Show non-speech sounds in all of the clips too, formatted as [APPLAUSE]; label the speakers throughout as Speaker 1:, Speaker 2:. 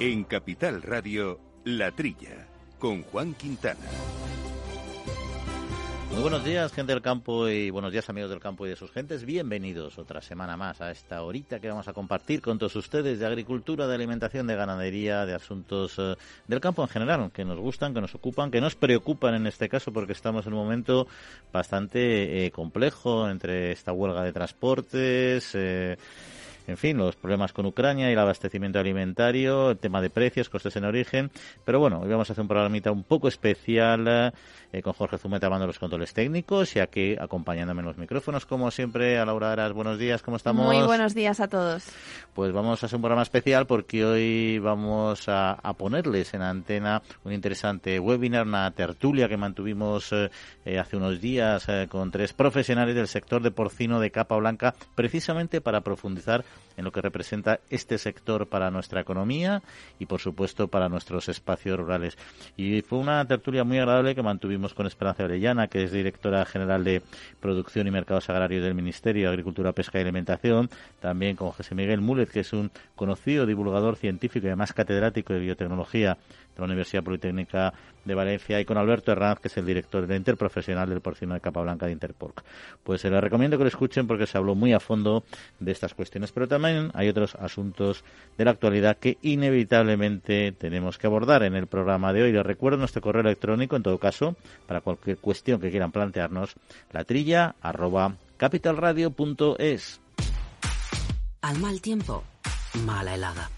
Speaker 1: En Capital Radio, La Trilla, con Juan Quintana.
Speaker 2: Muy buenos días, gente del campo y buenos días, amigos del campo y de sus gentes. Bienvenidos otra semana más a esta horita que vamos a compartir con todos ustedes de agricultura, de alimentación, de ganadería, de asuntos eh, del campo en general, que nos gustan, que nos ocupan, que nos preocupan en este caso porque estamos en un momento bastante eh, complejo entre esta huelga de transportes. Eh, en fin, los problemas con Ucrania y el abastecimiento alimentario, el tema de precios, costes en origen. Pero bueno, hoy vamos a hacer un programita un poco especial eh, con Jorge Zumeta mando los controles técnicos y aquí acompañándome en los micrófonos, como siempre, a Laura Aras. Buenos días, ¿cómo estamos?
Speaker 3: Muy buenos días a todos.
Speaker 2: Pues vamos a hacer un programa especial porque hoy vamos a, ponerles en antena un interesante webinar, una tertulia que mantuvimos eh, eh, hace unos días con tres profesionales del sector de porcino de capa blanca, precisamente para profundizar en lo que representa este sector para nuestra economía y, por supuesto, para nuestros espacios rurales. Y fue una tertulia muy agradable que mantuvimos con Esperanza Orellana, que es directora general de Producción y Mercados Agrarios del Ministerio de Agricultura, Pesca y Alimentación, también con José Miguel Múlez, que es un conocido divulgador científico y además catedrático de biotecnología la Universidad Politécnica de Valencia, y con Alberto Herranz, que es el director de interprofesional del porcino de capa blanca de Interporc. Pues se les recomiendo que lo escuchen porque se habló muy a fondo de estas cuestiones, pero también hay otros asuntos de la actualidad que inevitablemente tenemos que abordar en el programa de hoy. Les recuerdo nuestro correo electrónico, en todo caso, para cualquier cuestión que quieran plantearnos, la trilla arroba capitalradio.es.
Speaker 4: Al mal tiempo, mala helada.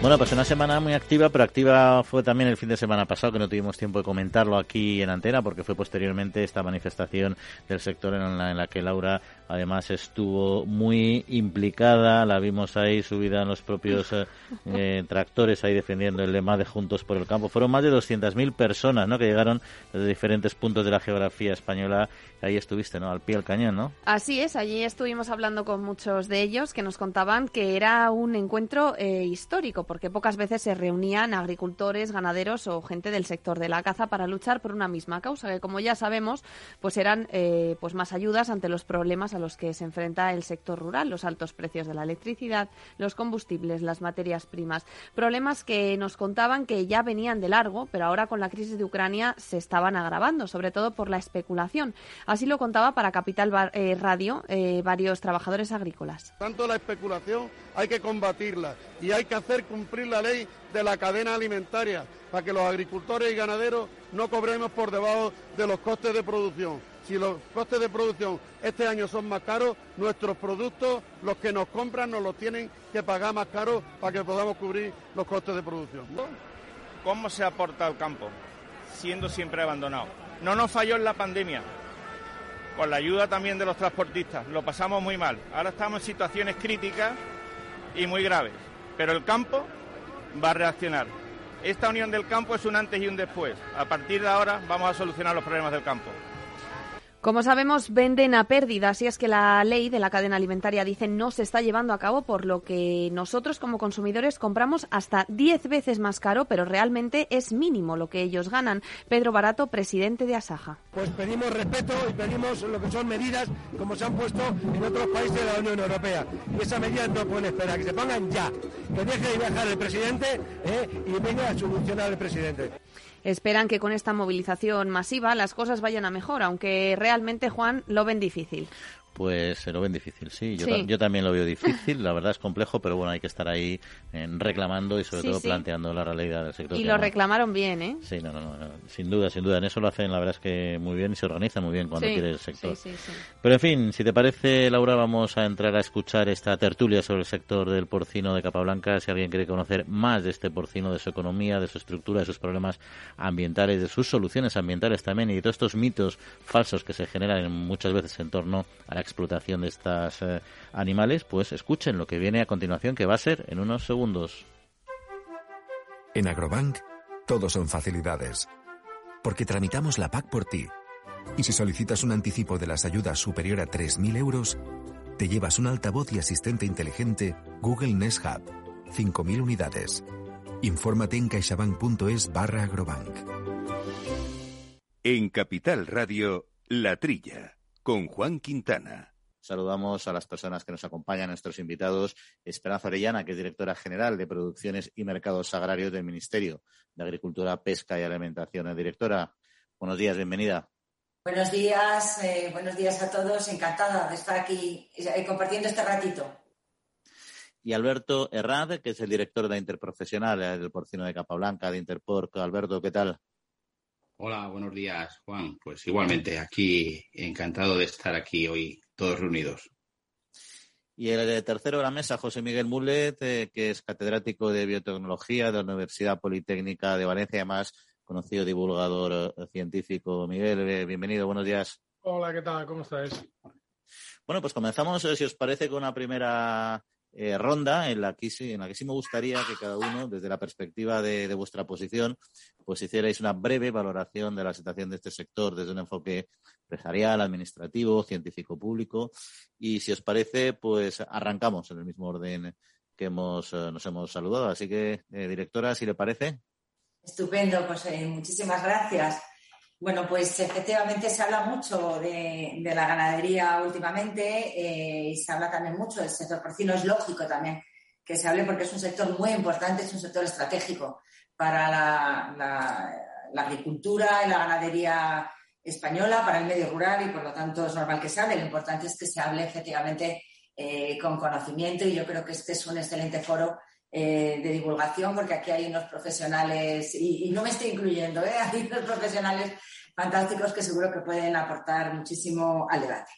Speaker 2: Bueno, pues una semana muy activa, pero activa fue también el fin de semana pasado, que no tuvimos tiempo de comentarlo aquí en antena, porque fue posteriormente esta manifestación del sector en la, en la que Laura además estuvo muy implicada, la vimos ahí subida en los propios eh, eh, tractores ahí defendiendo el lema de Juntos por el Campo. Fueron más de 200.000 personas ¿no? que llegaron desde diferentes puntos de la geografía española. Ahí estuviste, ¿no? Al pie del cañón, ¿no?
Speaker 3: Así es, allí estuvimos hablando con muchos de ellos que nos contaban que era un encuentro eh, histórico, porque pocas veces se reunían agricultores, ganaderos o gente del sector de la caza para luchar por una misma causa, que como ya sabemos, pues eran pues más ayudas ante los problemas a los que se enfrenta el sector rural, los altos precios de la electricidad, los combustibles, las materias primas. Problemas que nos contaban que ya venían de largo, pero ahora con la crisis de Ucrania se estaban agravando, sobre todo por la especulación. Así lo contaba para Capital eh, Radio eh, varios trabajadores agrícolas.
Speaker 5: Tanto la especulación hay que combatirla y hay que hacer cumplir la ley de la cadena alimentaria para que los agricultores y ganaderos no cobremos por debajo de los costes de producción si los costes de producción este año son más caros, nuestros productos, los que nos compran, nos los tienen que pagar más caros para que podamos cubrir los costes de producción.
Speaker 6: ¿Cómo se aporta al campo? Siendo siempre abandonado. No nos falló en la pandemia, con la ayuda también de los transportistas. Lo pasamos muy mal. Ahora estamos en situaciones críticas y muy graves. Pero el campo va a reaccionar. Esta unión del campo es un antes y un después. A partir de ahora vamos a solucionar los problemas del campo.
Speaker 3: Como sabemos, venden a pérdidas y es que la ley de la cadena alimentaria dice no se está llevando a cabo, por lo que nosotros como consumidores compramos hasta 10 veces más caro, pero realmente es mínimo lo que ellos ganan. Pedro Barato, presidente de Asaja.
Speaker 7: Pues pedimos respeto y pedimos lo que son medidas como se han puesto en otros países de la Unión Europea. Y esas medidas no pueden esperar, que se pongan ya, que deje de viajar el presidente ¿eh? y venga a solucionar el presidente.
Speaker 3: Esperan que con esta movilización masiva las cosas vayan a mejor, aunque realmente, Juan, lo ven difícil.
Speaker 2: Pues se lo ven difícil, sí. Yo, también lo veo difícil, la verdad es complejo, pero bueno, hay que estar ahí eh, reclamando y sobre todo planteando la realidad del sector.
Speaker 3: Y lo reclamaron bien, ¿eh?
Speaker 2: Sí, no, no, no, sin duda, sin duda. En eso lo hacen, la verdad es que muy bien y se organiza muy bien cuando quiere el sector. Pero en fin, si te parece, Laura, vamos a entrar a escuchar esta tertulia sobre el sector del porcino de capa blanca. Si alguien quiere conocer más de este porcino, de su economía, de su estructura, de sus problemas ambientales, de sus soluciones ambientales también y de todos estos mitos falsos que se generan muchas veces en torno a la explotación de estos eh, animales, pues escuchen lo que viene a continuación, que va a ser en unos segundos.
Speaker 8: En Agrobank, todo son facilidades. porque tramitamos la PAC por ti. Y si solicitas un anticipo de las ayudas superior a 3.000 euros, te llevas un altavoz y asistente inteligente Google Nest Hub. 5.000 unidades. Infórmate en caixabank.es barra agrobank.
Speaker 1: En Capital Radio, La Trilla, con Juan Quintana.
Speaker 2: Saludamos a las personas que nos acompañan, a nuestros invitados. Esperanza Orellana, que es directora general de Producciones y Mercados Agrarios del Ministerio de Agricultura, Pesca y Alimentación. Directora, buenos días, bienvenida.
Speaker 9: Buenos días, eh, buenos días a todos. Encantada de estar aquí eh, compartiendo este ratito.
Speaker 2: Y Alberto Herrad, que es el director de Interprofesional eh, del Porcino de Capablanca, de Interporc. Alberto, ¿qué tal?
Speaker 10: Hola, buenos días, Juan. Pues igualmente, aquí encantado de estar aquí hoy todos reunidos.
Speaker 2: Y el tercero de la mesa, José Miguel Mulet, eh, que es catedrático de biotecnología de la Universidad Politécnica de Valencia, además conocido divulgador eh, científico. Miguel, eh, bienvenido, buenos días.
Speaker 11: Hola, ¿qué tal? ¿Cómo estáis?
Speaker 2: Bueno, pues comenzamos, si os parece, con una primera ronda en la, que sí, en la que sí me gustaría que cada uno, desde la perspectiva de, vuestra posición, pues hicierais una breve valoración de la situación de este sector desde un enfoque empresarial, administrativo, científico público. Y si os parece, pues arrancamos en el mismo orden que hemos, eh, nos hemos saludado. Así que, eh, directora, si le parece.
Speaker 9: Estupendo, eh, muchísimas gracias. Bueno, pues efectivamente se habla mucho de, la ganadería últimamente y se habla también mucho del sector porcino. Es lógico también que se hable porque es un sector muy importante, es un sector estratégico para la, la agricultura y la ganadería española para el medio rural y por lo tanto es normal que se hable. Lo importante es que se hable efectivamente eh, con conocimiento y yo creo que este es un excelente foro eh, de divulgación porque aquí hay unos profesionales, y, no me estoy incluyendo, ¿eh? [LAUGHS] hay unos profesionales fantásticos que seguro que pueden aportar muchísimo al debate.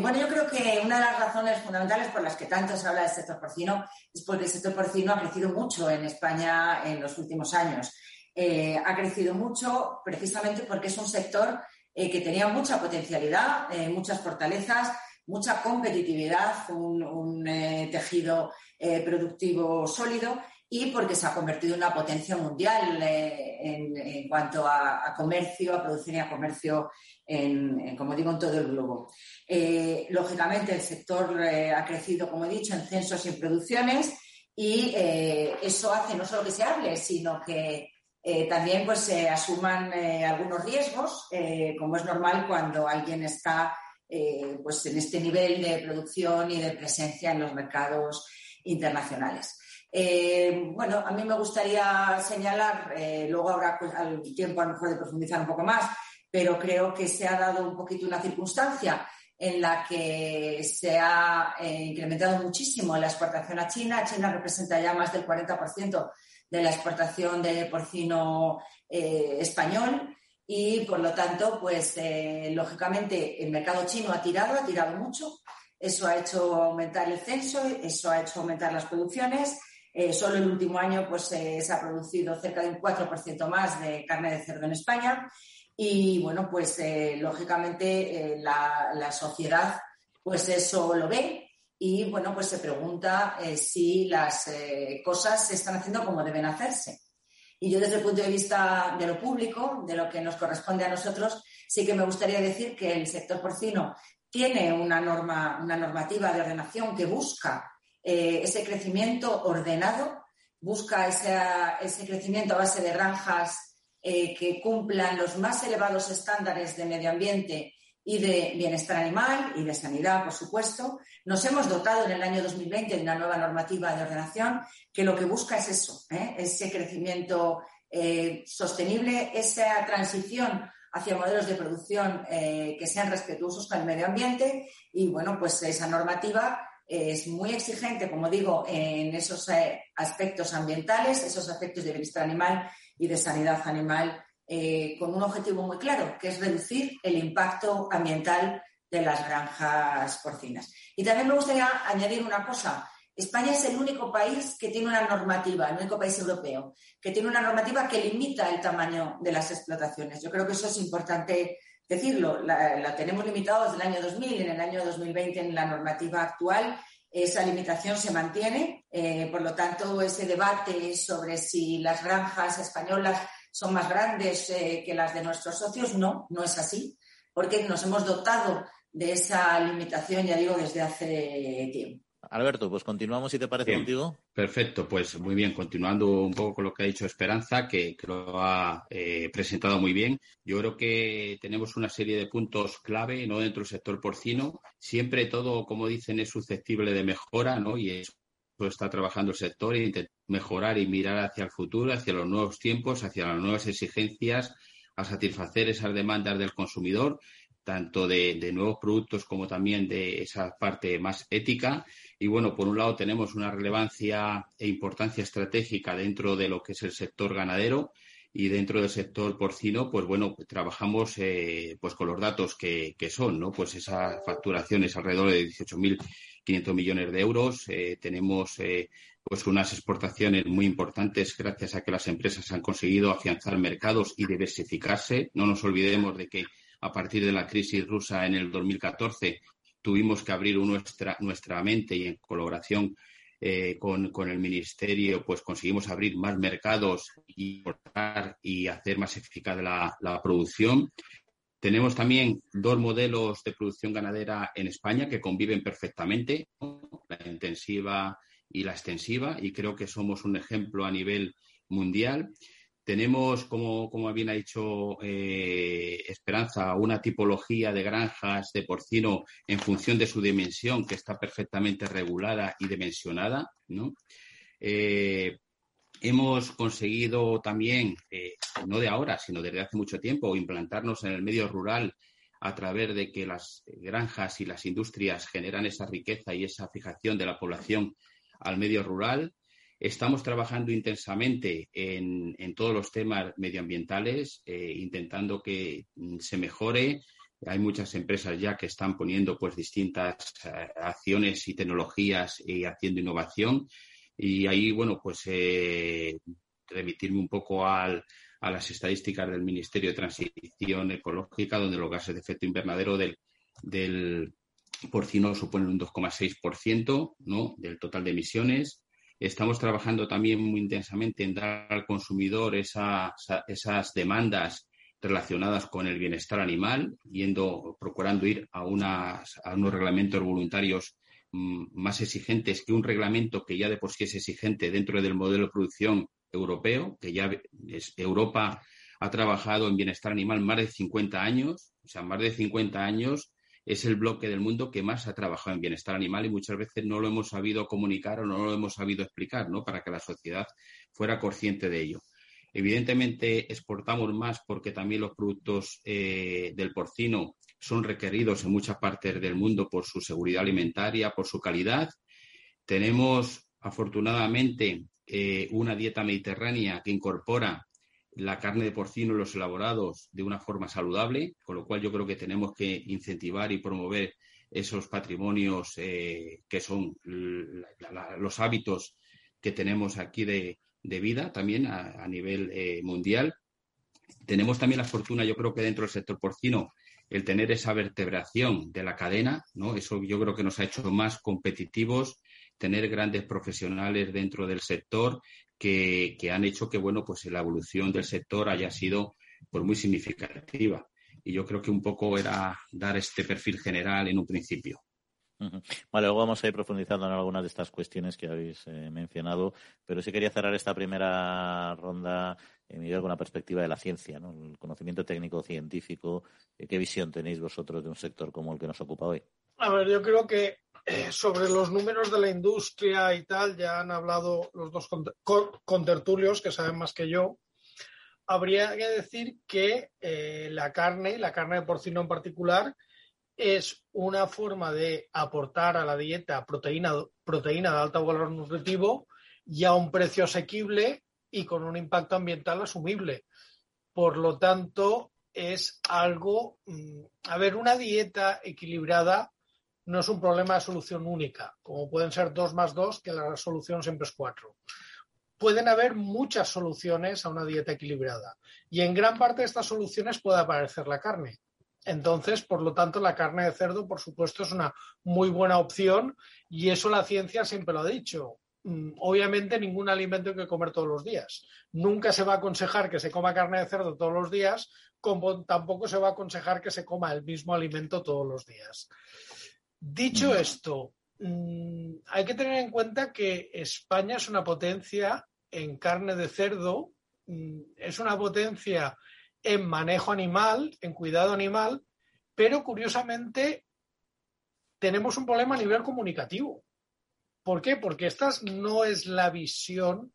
Speaker 9: bueno, yo creo que una de las razones fundamentales por las que tanto se habla del sector porcino es porque el sector porcino ha crecido mucho en España en los últimos años. ha crecido mucho precisamente porque es un sector eh, que tenía mucha potencialidad, eh, muchas fortalezas, mucha competitividad, un, eh, tejido productivo sólido y porque se ha convertido en una potencia mundial en, cuanto a, comercio, a producción y a comercio, en, como digo, en todo el globo. lógicamente, el sector ha crecido, como he dicho, en censos y en producciones y eso hace no solo que se hable, sino que eh, también pues se asuman eh, algunos riesgos, eh, como es normal cuando alguien está pues en este nivel de producción y de presencia en los mercados internacionales. bueno, a mí me gustaría señalar, luego habrá pues, tiempo a lo mejor de profundizar un poco más, pero creo que se ha dado un poquito una circunstancia en la que se ha incrementado muchísimo la exportación a China. China representa ya más del 40% de la exportación de porcino eh, español y por lo tanto, pues eh, lógicamente el mercado chino ha tirado, ha tirado mucho. Eso ha hecho aumentar el censo, eso ha hecho aumentar las producciones. Eh, solo el último año pues, se ha producido cerca de un 4% más de carne de cerdo en España. Y bueno, pues lógicamente la, la, sociedad pues eso lo ve y bueno, pues se pregunta eh, si las eh, cosas se están haciendo como deben hacerse. Y yo desde el punto de vista de lo público, de lo que nos corresponde a nosotros, sí que me gustaría decir que el sector porcino tiene una norma, una normativa de ordenación que busca eh, ese crecimiento ordenado, busca ese crecimiento a base de granjas que cumplan los más elevados estándares de medio ambiente y de bienestar animal y de sanidad, por supuesto. Nos hemos dotado en el año 2020 de una nueva normativa de ordenación que lo que busca es eso, ¿eh? ese crecimiento eh, sostenible, esa transición hacia modelos de producción eh, que sean respetuosos con el medio ambiente y, bueno, pues esa normativa es muy exigente, como digo, en esos aspectos ambientales, esos aspectos de bienestar animal y de sanidad animal eh, con un objetivo muy claro, que es reducir el impacto ambiental de las granjas porcinas. Y también me gustaría añadir una cosa. España es el único país que tiene una normativa, el único país europeo, que tiene una normativa que limita el tamaño de las explotaciones. Yo creo que eso es importante decirlo. La, tenemos limitado desde el año 2000. En el año 2020, en la normativa actual, esa limitación se mantiene. Eh, por lo tanto, ese debate sobre si las granjas españolas son más grandes eh, que las de nuestros socios. No, no es así, porque nos hemos dotado de esa limitación, ya digo, desde hace tiempo.
Speaker 2: Alberto, pues continuamos si te parece contigo.
Speaker 10: Perfecto, pues muy bien, continuando un poco con lo que ha dicho Esperanza, que, lo ha eh, presentado muy bien. Yo creo que tenemos una serie de puntos clave ¿no? dentro del sector porcino. Siempre todo, como dicen, es susceptible de mejora, ¿no? Y está trabajando el sector y mejorar y mirar hacia el futuro, hacia los nuevos tiempos, hacia las nuevas exigencias, a satisfacer esas demandas del consumidor tanto de, nuevos productos como también de esa parte más ética. Y bueno, por un lado tenemos una relevancia e importancia estratégica dentro de lo que es el sector ganadero y dentro del sector porcino, pues bueno, trabajamos eh, pues con los datos que, son, ¿no? Pues esa facturación es alrededor de 18.500 millones de euros. Eh, tenemos eh, pues unas exportaciones muy importantes gracias a que las empresas han conseguido afianzar mercados y diversificarse. No nos olvidemos de que a partir de la crisis rusa en el 2014 tuvimos que abrir nuestra, nuestra mente y en colaboración eh, con, el Ministerio, pues conseguimos abrir más mercados y, y hacer más eficaz la, la producción. Tenemos también dos modelos de producción ganadera en España que conviven perfectamente, la intensiva y la extensiva, y creo que somos un ejemplo a nivel mundial. Tenemos, como, como bien ha dicho eh, Esperanza, una tipología de granjas de porcino en función de su dimensión que está perfectamente regulada y dimensionada. Eh, hemos conseguido también, eh, no de ahora, sino desde hace mucho tiempo, implantarnos en el medio rural a través de que las granjas y las industrias generan esa riqueza y esa fijación de la población al medio rural. Estamos trabajando intensamente en, todos los temas medioambientales, eh, intentando que mm, se mejore. Hay muchas empresas ya que están poniendo pues distintas eh, acciones y tecnologías y haciendo innovación. Y ahí, bueno, pues eh, remitirme un poco a las estadísticas del Ministerio de Transición Ecológica, donde los gases de efecto invernadero del, del porcino suponen un 2,6% ¿no? del total de emisiones. Estamos trabajando también muy intensamente en dar al consumidor esas demandas relacionadas con el bienestar animal, yendo, procurando ir a, unas, a unos reglamentos voluntarios más exigentes que un reglamento que ya de por sí es exigente dentro del modelo de producción europeo, que ya es, Europa ha trabajado en bienestar animal más de 50 años, o sea, más de 50 años es el bloque del mundo que más ha trabajado en bienestar animal y muchas veces no lo hemos sabido comunicar o no lo hemos sabido explicar, ¿no? Para que la sociedad fuera consciente de ello. Evidentemente exportamos más porque también los productos eh, del porcino son requeridos en muchas partes del mundo por su seguridad alimentaria, por su calidad. Tenemos afortunadamente eh, una dieta mediterránea que incorpora la carne de porcino y los elaborados de una forma saludable, con lo cual yo creo que tenemos que incentivar y promover esos patrimonios eh, que son los hábitos que tenemos aquí de, vida también a, nivel eh, mundial. Tenemos también la fortuna, yo creo que dentro del sector porcino, el tener esa vertebración de la cadena, ¿no? Eso yo creo que nos ha hecho más competitivos, tener grandes profesionales dentro del sector que, han hecho que bueno, pues la evolución del sector haya sido pues, muy significativa. Y yo creo que un poco era dar este perfil general en un principio.
Speaker 2: Vale, luego vamos a ir profundizando en algunas de estas cuestiones que habéis eh, mencionado, pero sí quería cerrar esta primera ronda, eh, con la perspectiva de la ciencia, ¿no? el conocimiento técnico científico. Eh, ¿Qué visión tenéis vosotros de un sector como el que nos ocupa hoy?
Speaker 11: A ver, yo creo que eh, sobre los números de la industria y tal, ya han hablado los dos contertulios que saben más que yo. Habría que decir que la carne, la carne de porcino en particular, es una forma de aportar a la dieta proteína, proteína de alto valor nutritivo y a un precio asequible y con un impacto ambiental asumible. Por lo tanto, es algo, mm, a ver, una dieta equilibrada no es un problema de solución única, como pueden ser dos más dos, que la solución siempre es cuatro. Pueden haber muchas soluciones a una dieta equilibrada y en gran parte de estas soluciones puede aparecer la carne. Entonces, por lo tanto, la carne de cerdo, por supuesto, es una muy buena opción y eso la ciencia siempre lo ha dicho. mm, obviamente ningún alimento hay que comer todos los días. Nunca se va a aconsejar que se coma carne de cerdo todos los días, como tampoco se va a aconsejar que se coma el mismo alimento todos los días. Dicho esto, mm, hay que tener en cuenta que España es una potencia en carne de cerdo, mm, es una potencia en manejo animal, en cuidado animal, pero curiosamente tenemos un problema a nivel comunicativo. ¿Por qué? Porque esta no es la visión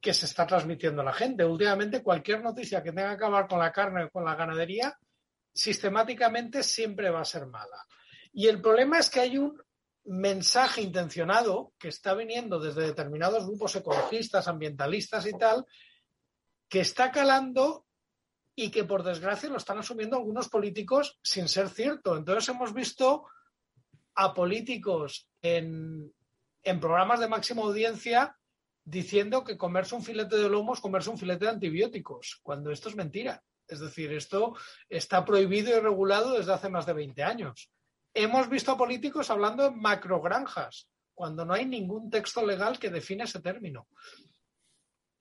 Speaker 11: que se está transmitiendo a la gente. Últimamente cualquier noticia que tenga que ver con la carne o con la ganadería, sistemáticamente siempre va a ser mala. Y el problema es que hay un mensaje intencionado que está viniendo desde determinados grupos ecologistas, ambientalistas y tal, que está calando y que por desgracia lo están asumiendo algunos políticos sin ser cierto. Entonces hemos visto a políticos en, en programas de máxima audiencia diciendo que comerse un filete de lomo es comerse un filete de antibióticos, cuando esto es mentira. Es decir, esto está prohibido y regulado desde hace más de 20 años. Hemos visto a políticos hablando de macrogranjas, cuando no hay ningún texto legal que define ese término.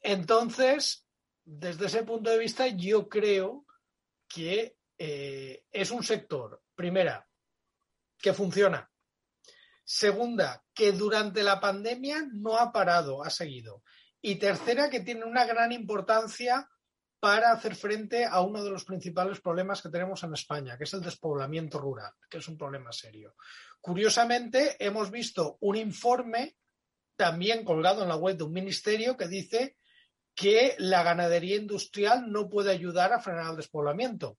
Speaker 11: Entonces, desde ese punto de vista, yo creo que eh, es un sector, primera, que funciona, Segunda, que durante la pandemia no ha parado, ha seguido. Y tercera, que tiene una gran importancia para hacer frente a uno de los principales problemas que tenemos en España, que es el despoblamiento rural, que es un problema serio. Curiosamente, hemos visto un informe también colgado en la web de un ministerio que dice que la ganadería industrial no puede ayudar a frenar el despoblamiento.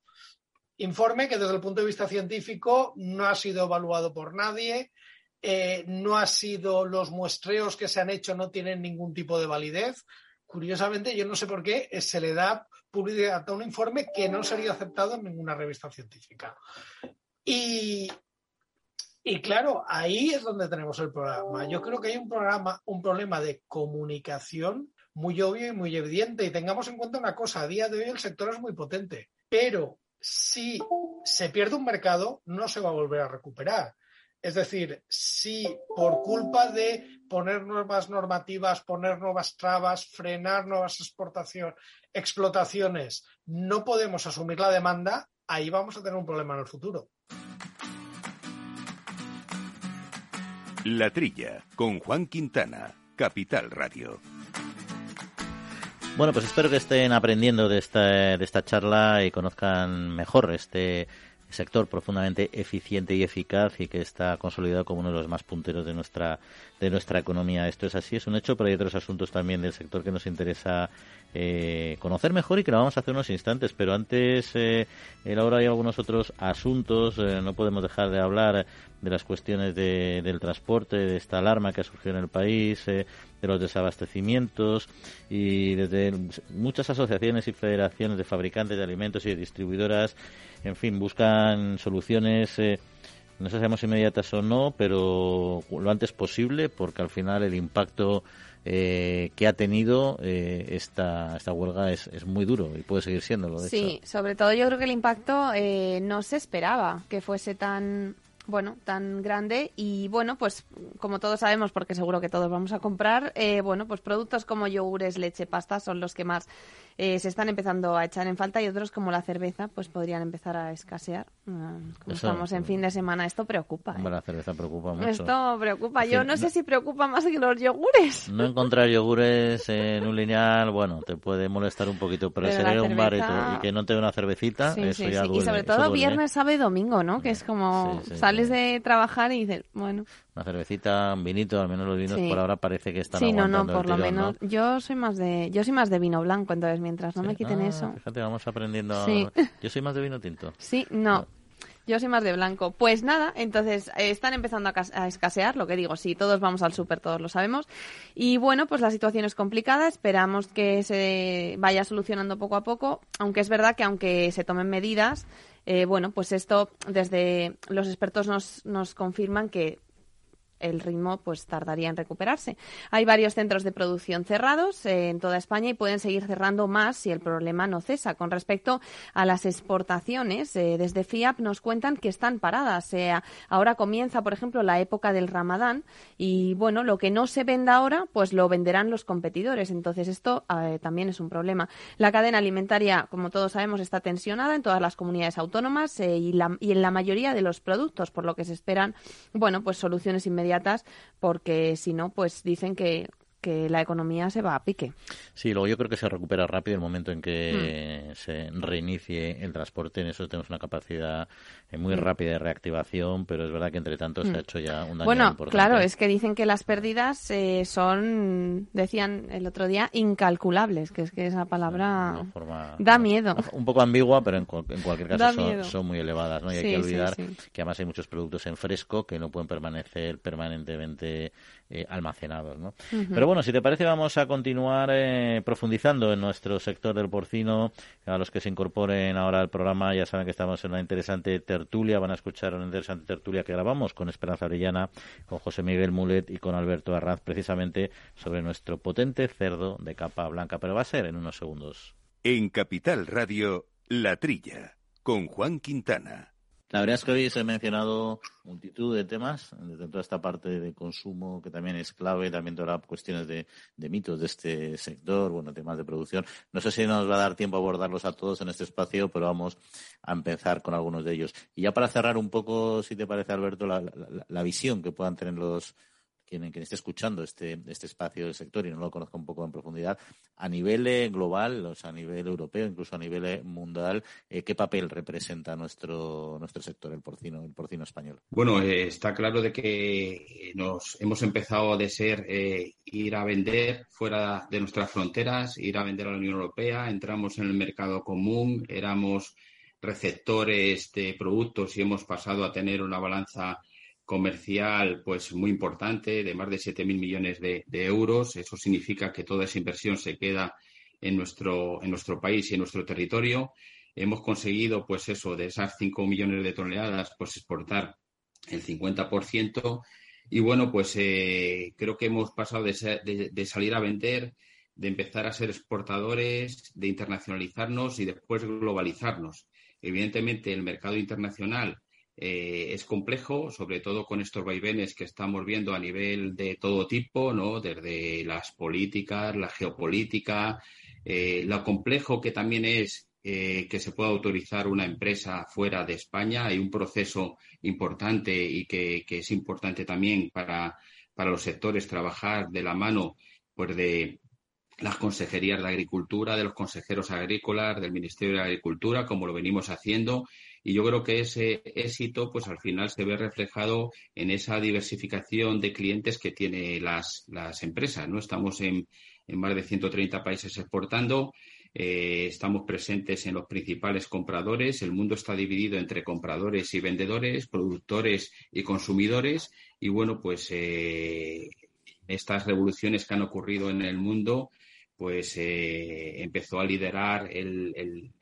Speaker 11: Informe que desde el punto de vista científico no ha sido evaluado por nadie, eh, no ha sido, los muestreos que se han hecho no tienen ningún tipo de validez. Curiosamente, yo no sé por qué eh, se le da publicidad a un informe que no sería aceptado en ninguna revista científica. Y, y claro, ahí es donde tenemos el problema. Yo creo que hay un, programa, un problema de comunicación muy obvio y muy evidente. Y tengamos en cuenta una cosa, a día de hoy el sector es muy potente, pero si se pierde un mercado, no se va a volver a recuperar. Es decir, si por culpa de poner nuevas normativas, poner nuevas trabas, frenar nuevas explotaciones, no podemos asumir la demanda, ahí vamos a tener un problema en el futuro.
Speaker 1: La Trilla, con Juan Quintana, Capital Radio.
Speaker 2: Bueno, pues espero que estén aprendiendo de esta, de esta charla y conozcan mejor este sector profundamente eficiente y eficaz y que está consolidado como uno de los más punteros de nuestra de nuestra economía. Esto es así, es un hecho, pero hay otros asuntos también del sector que nos interesa eh, conocer mejor y que lo vamos a hacer unos instantes. Pero antes, eh, ahora hay algunos otros asuntos. Eh, no podemos dejar de hablar de las cuestiones de, del transporte, de esta alarma que ha surgido en el país, eh, de los desabastecimientos y desde muchas asociaciones y federaciones de fabricantes de alimentos y de distribuidoras, en fin, buscan soluciones. Eh, no sabemos inmediatas o no, pero lo antes posible, porque al final el impacto eh, que ha tenido eh, esta, esta huelga es, es, muy duro y puede seguir siéndolo. De
Speaker 3: sí, sobre todo yo creo que el impacto eh, no se esperaba que fuese tan bueno, tan grande y bueno, pues como todos sabemos, porque seguro que todos vamos a comprar, eh, bueno, pues productos como yogures, leche, pasta son los que más eh, se están empezando a echar en falta y otros como la cerveza, pues podrían empezar a escasear. Ah, como estamos en fin de semana, esto preocupa.
Speaker 2: ¿eh? La cerveza preocupa mucho.
Speaker 3: Esto preocupa. Yo no, sé si preocupa más que los yogures.
Speaker 2: No encontrar yogures [LAUGHS] en un lineal, bueno, te puede molestar un poquito, pero, pero ser un bar y, que no te dé una cervecita, eso ya duele.
Speaker 3: Y sobre todo viernes, sábado y domingo, ¿no? Que es como sales de trabajar y dices, bueno.
Speaker 2: Una cervecita, un vinito, al menos los vinos por ahora parece que están
Speaker 3: Sí, no, no, por lo menos. Yo soy más de yo soy más de vino blanco, entonces mientras no me quiten ah, eso.
Speaker 2: Fíjate, vamos aprendiendo. Yo soy más de vino tinto. [LAUGHS]
Speaker 3: Sí, no. Yo soy más de blanco. Pues nada, entonces eh, están empezando a, escasear, lo que digo, sí, todos vamos al súper, todos lo sabemos. Y bueno, pues la situación es complicada, esperamos que se vaya solucionando poco a poco, aunque es verdad que aunque se tomen medidas, eh, bueno, pues esto desde los expertos nos, nos confirman que el ritmo pues tardaría en recuperarse. Hay varios centros de producción cerrados eh, en toda España y pueden seguir cerrando más si el problema no cesa. Con respecto a las exportaciones, eh, desde FIAP nos cuentan que están paradas. Eh, ahora comienza, por ejemplo, la época del Ramadán y bueno, lo que no se venda ahora, pues lo venderán los competidores. Entonces esto también es un problema. La cadena alimentaria, como todos sabemos, está tensionada en todas las comunidades autónomas y, y en la mayoría de los productos, por lo que se esperan, bueno, pues soluciones inmediatas porque si no, pues dicen que que la economía se va a pique.
Speaker 2: Sí, luego yo creo que se recupera rápido el momento en que hmm. se reinicie el transporte. En eso tenemos una capacidad eh, muy hmm. rápida de reactivación, pero es verdad que entre tanto se ha hmm. hecho ya un daño
Speaker 3: bueno, claro, es que dicen que las pérdidas eh, son, decían el otro día, incalculables, que es que esa palabra da miedo. [LAUGHS]
Speaker 2: Un poco ambigua, pero en, cualquier caso son, muy elevadas. ¿no? Y hay que olvidar que además hay muchos productos en fresco que no pueden permanecer permanentemente eh, almacenados. ¿no? Pero bueno, si te parece, vamos a continuar eh, profundizando en nuestro sector del porcino. A los que se incorporen ahora al programa, ya saben que estamos en una interesante tertulia. Van a escuchar una interesante tertulia que grabamos con Esperanza Arellana, con José Miguel Mulet y con Alberto Arraz, precisamente sobre nuestro potente cerdo de capa blanca. Pero va a ser en unos segundos.
Speaker 1: En Capital Radio, La Trilla, con Juan Quintana.
Speaker 2: La verdad es que hoy se ha mencionado multitud de temas, desde toda esta parte de consumo que también es clave, también todas cuestiones de, mitos de este sector, bueno, temas de producción. No sé si nos va a dar tiempo a abordarlos a todos en este espacio, pero vamos a empezar con algunos de ellos. Y ya para cerrar un poco, si te parece, Alberto, la visión que puedan tener los, quien, esté escuchando este, este espacio del sector y no lo conozca un poco en profundidad, a nivel eh, global, o sea, a nivel europeo, incluso a nivel eh, mundial, eh, ¿qué papel representa nuestro, nuestro sector, el porcino, el porcino español?
Speaker 10: Bueno, está claro de que nos hemos empezado de ser ir a vender fuera de nuestras fronteras, ir a vender a la Unión Europea, entramos en el mercado común, éramos receptores de productos y hemos pasado a tener una balanza comercial pues muy importante de más de 7.000 millones de, euros. Eso significa que toda esa inversión se queda en nuestro, en nuestro país y en nuestro territorio. Hemos conseguido pues eso, de esas 5 millones de toneladas, pues exportar el 50%. Y bueno, pues eh, creo que hemos pasado de, de salir a vender, de empezar a ser exportadores, de internacionalizarnos y después globalizarnos. Evidentemente, el mercado internacional eh, es complejo, sobre todo con estos vaivenes que estamos viendo a nivel de todo tipo, ¿no? Desde las políticas, la geopolítica, eh, lo complejo que también es eh, que se pueda autorizar una empresa fuera de España. Hay un proceso importante y que, es importante también para, para los sectores trabajar de la mano pues de las consejerías de Agricultura, de los consejeros agrícolas, del Ministerio de Agricultura, como lo venimos haciendo, y yo creo que ese éxito, pues al final se ve reflejado en esa diversificación de clientes que tienen las, las empresas, ¿no? Estamos en, en más de 130 países exportando, eh, estamos presentes en los principales compradores. El mundo está dividido entre compradores y vendedores, productores y consumidores. Y bueno, pues eh, estas revoluciones que han ocurrido en el mundo, pues eh, empezó a liderar el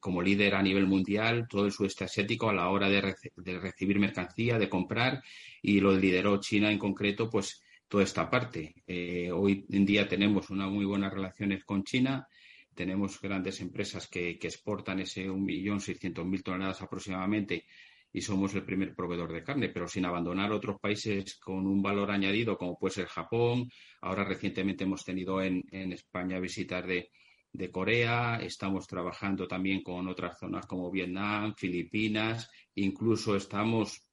Speaker 10: como líder a nivel mundial todo el sudeste asiático a la hora de, recibir mercancía, de comprar, y lo lideró China en concreto, pues toda esta parte. Eh, hoy en día tenemos unas muy buenas relaciones con China, tenemos grandes empresas que, exportan ese 1.600.000 toneladas aproximadamente y somos el primer proveedor de carne, pero sin abandonar otros países con un valor añadido como puede ser Japón. Ahora recientemente hemos tenido en, en España visitas de, de Corea, estamos trabajando también con otras zonas como Vietnam, Filipinas, incluso estamos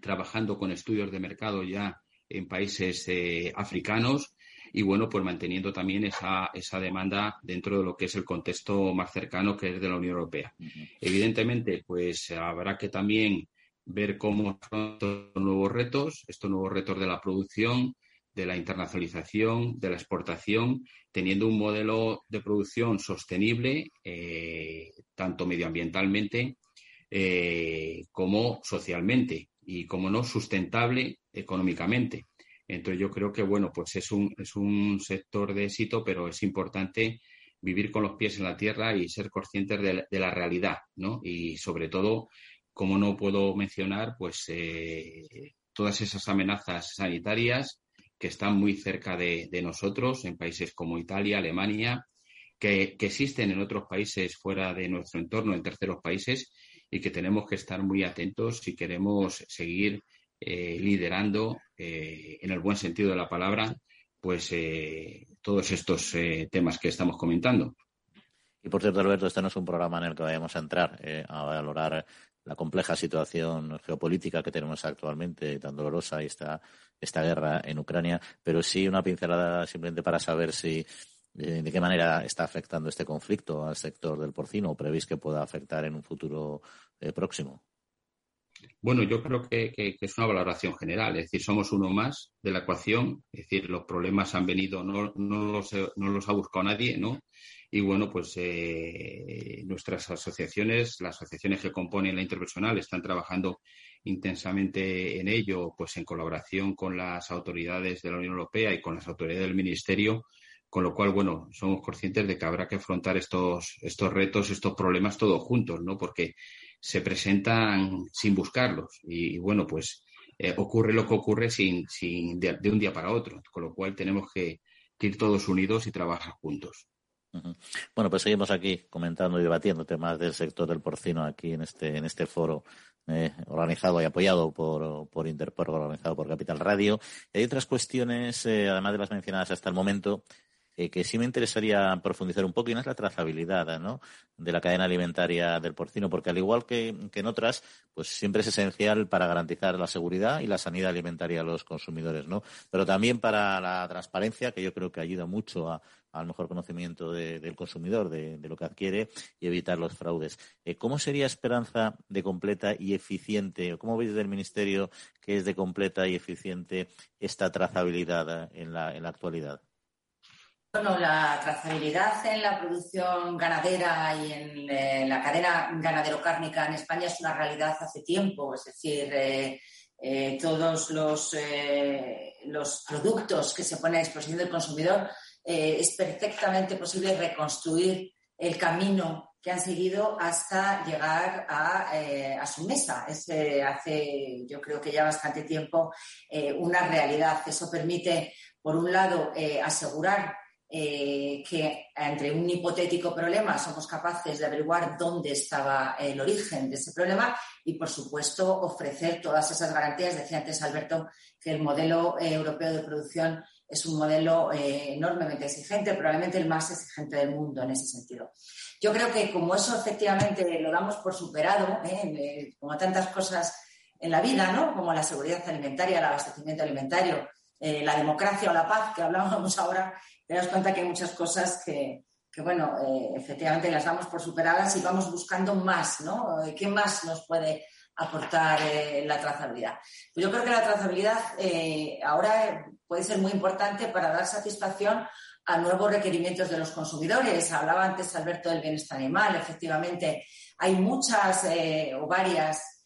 Speaker 10: trabajando con estudios de mercado ya en países eh, africanos y bueno, pues manteniendo también esa, esa demanda dentro de lo que es el contexto más cercano que es de la Unión Europea. Evidentemente, pues habrá que también ver cómo son estos nuevos retos, estos nuevos retos de la producción, de la internacionalización, de la exportación, teniendo un modelo de producción sostenible, eh, tanto medioambientalmente eh, como socialmente y, como no, sustentable económicamente. Entonces yo creo que, bueno, pues es un, es un sector de éxito, pero es importante vivir con los pies en la tierra y ser conscientes de, la realidad, ¿no? Y sobre todo, como no puedo mencionar, pues eh, todas esas amenazas sanitarias que están muy cerca de, nosotros, en países como Italia, Alemania, que, existen en otros países fuera de nuestro entorno, en terceros países, y que tenemos que estar muy atentos si queremos seguir eh, liderando, eh, en el buen sentido de la palabra, pues eh, todos estos temas que estamos comentando.
Speaker 2: Y por cierto, Alberto, este no es un programa en el que vayamos a entrar a valorar la compleja situación geopolítica que tenemos actualmente, tan dolorosa, y esta, esta guerra en Ucrania, pero sí una pincelada simplemente para saber si de qué manera está afectando este conflicto al sector del porcino o prevéis que pueda afectar en un futuro próximo.
Speaker 10: Bueno, yo creo que, es una valoración general, es decir, somos uno más de la ecuación, es decir, los problemas han venido, no, no, los, no los ha buscado nadie, ¿no? Y bueno, pues eh, nuestras asociaciones, las asociaciones que componen la interpersonal, están trabajando intensamente en ello, pues en colaboración con las autoridades de la Unión Europea y con las autoridades del Ministerio, con lo cual, bueno, somos conscientes de que habrá que afrontar estos, estos retos, estos problemas todos juntos, ¿no? Porque se presentan sin buscarlos. Y, bueno, pues eh, ocurre lo que ocurre sin, sin de, un día para otro, con lo cual tenemos que, ir todos unidos y trabajar juntos.
Speaker 2: Bueno, pues seguimos aquí comentando y debatiendo temas del sector del porcino aquí en este, en este foro eh, organizado y apoyado por, por Interpor, organizado por Capital Radio. hay otras cuestiones, eh, además de las mencionadas hasta el momento, eh, que sí me interesaría profundizar un poco y no es la trazabilidad ¿no? de la cadena alimentaria del porcino, porque al igual que, en otras, pues siempre es esencial para garantizar la seguridad y la sanidad alimentaria a los consumidores, ¿no? Pero también para la transparencia, que yo creo que ayuda mucho a, al mejor conocimiento del consumidor, de, lo que adquiere y evitar los fraudes. Eh, ¿Cómo sería esperanza de completa y eficiente, o cómo veis desde el Ministerio que es de completa y eficiente esta trazabilidad en la actualidad?
Speaker 9: Bueno, la trazabilidad en la producción ganadera y en eh, la cadena ganadero-cárnica en España es una realidad hace tiempo. Es decir, eh, eh, todos los, los, productos que se ponen a disposición del consumidor es perfectamente posible reconstruir el camino que han seguido hasta llegar a, a su mesa. Es hace, yo creo que ya bastante tiempo, una realidad. Eso permite, por un lado, asegurar eh, que entre un hipotético problema somos capaces de averiguar dónde estaba el origen de ese problema y, por supuesto, ofrecer todas esas garantías. Decía antes Alberto que el modelo eh, europeo de producción es un modelo eh, enormemente exigente, probablemente el más exigente del mundo en ese sentido. Yo creo que como eso efectivamente lo damos por superado, como tantas cosas en la vida, ¿no? como la seguridad alimentaria, el abastecimiento alimentario, la democracia o la paz que hablábamos [LAUGHS] ahora, te das cuenta que hay muchas cosas que, bueno, eh, efectivamente las damos por superadas y vamos buscando más, ¿no? Eh, ¿Qué más nos puede aportar eh, la trazabilidad? Pues yo creo que la trazabilidad ahora puede ser muy importante para dar satisfacción a nuevos requerimientos de los consumidores. Hablaba antes Alberto del bienestar animal. Efectivamente, hay muchas o varias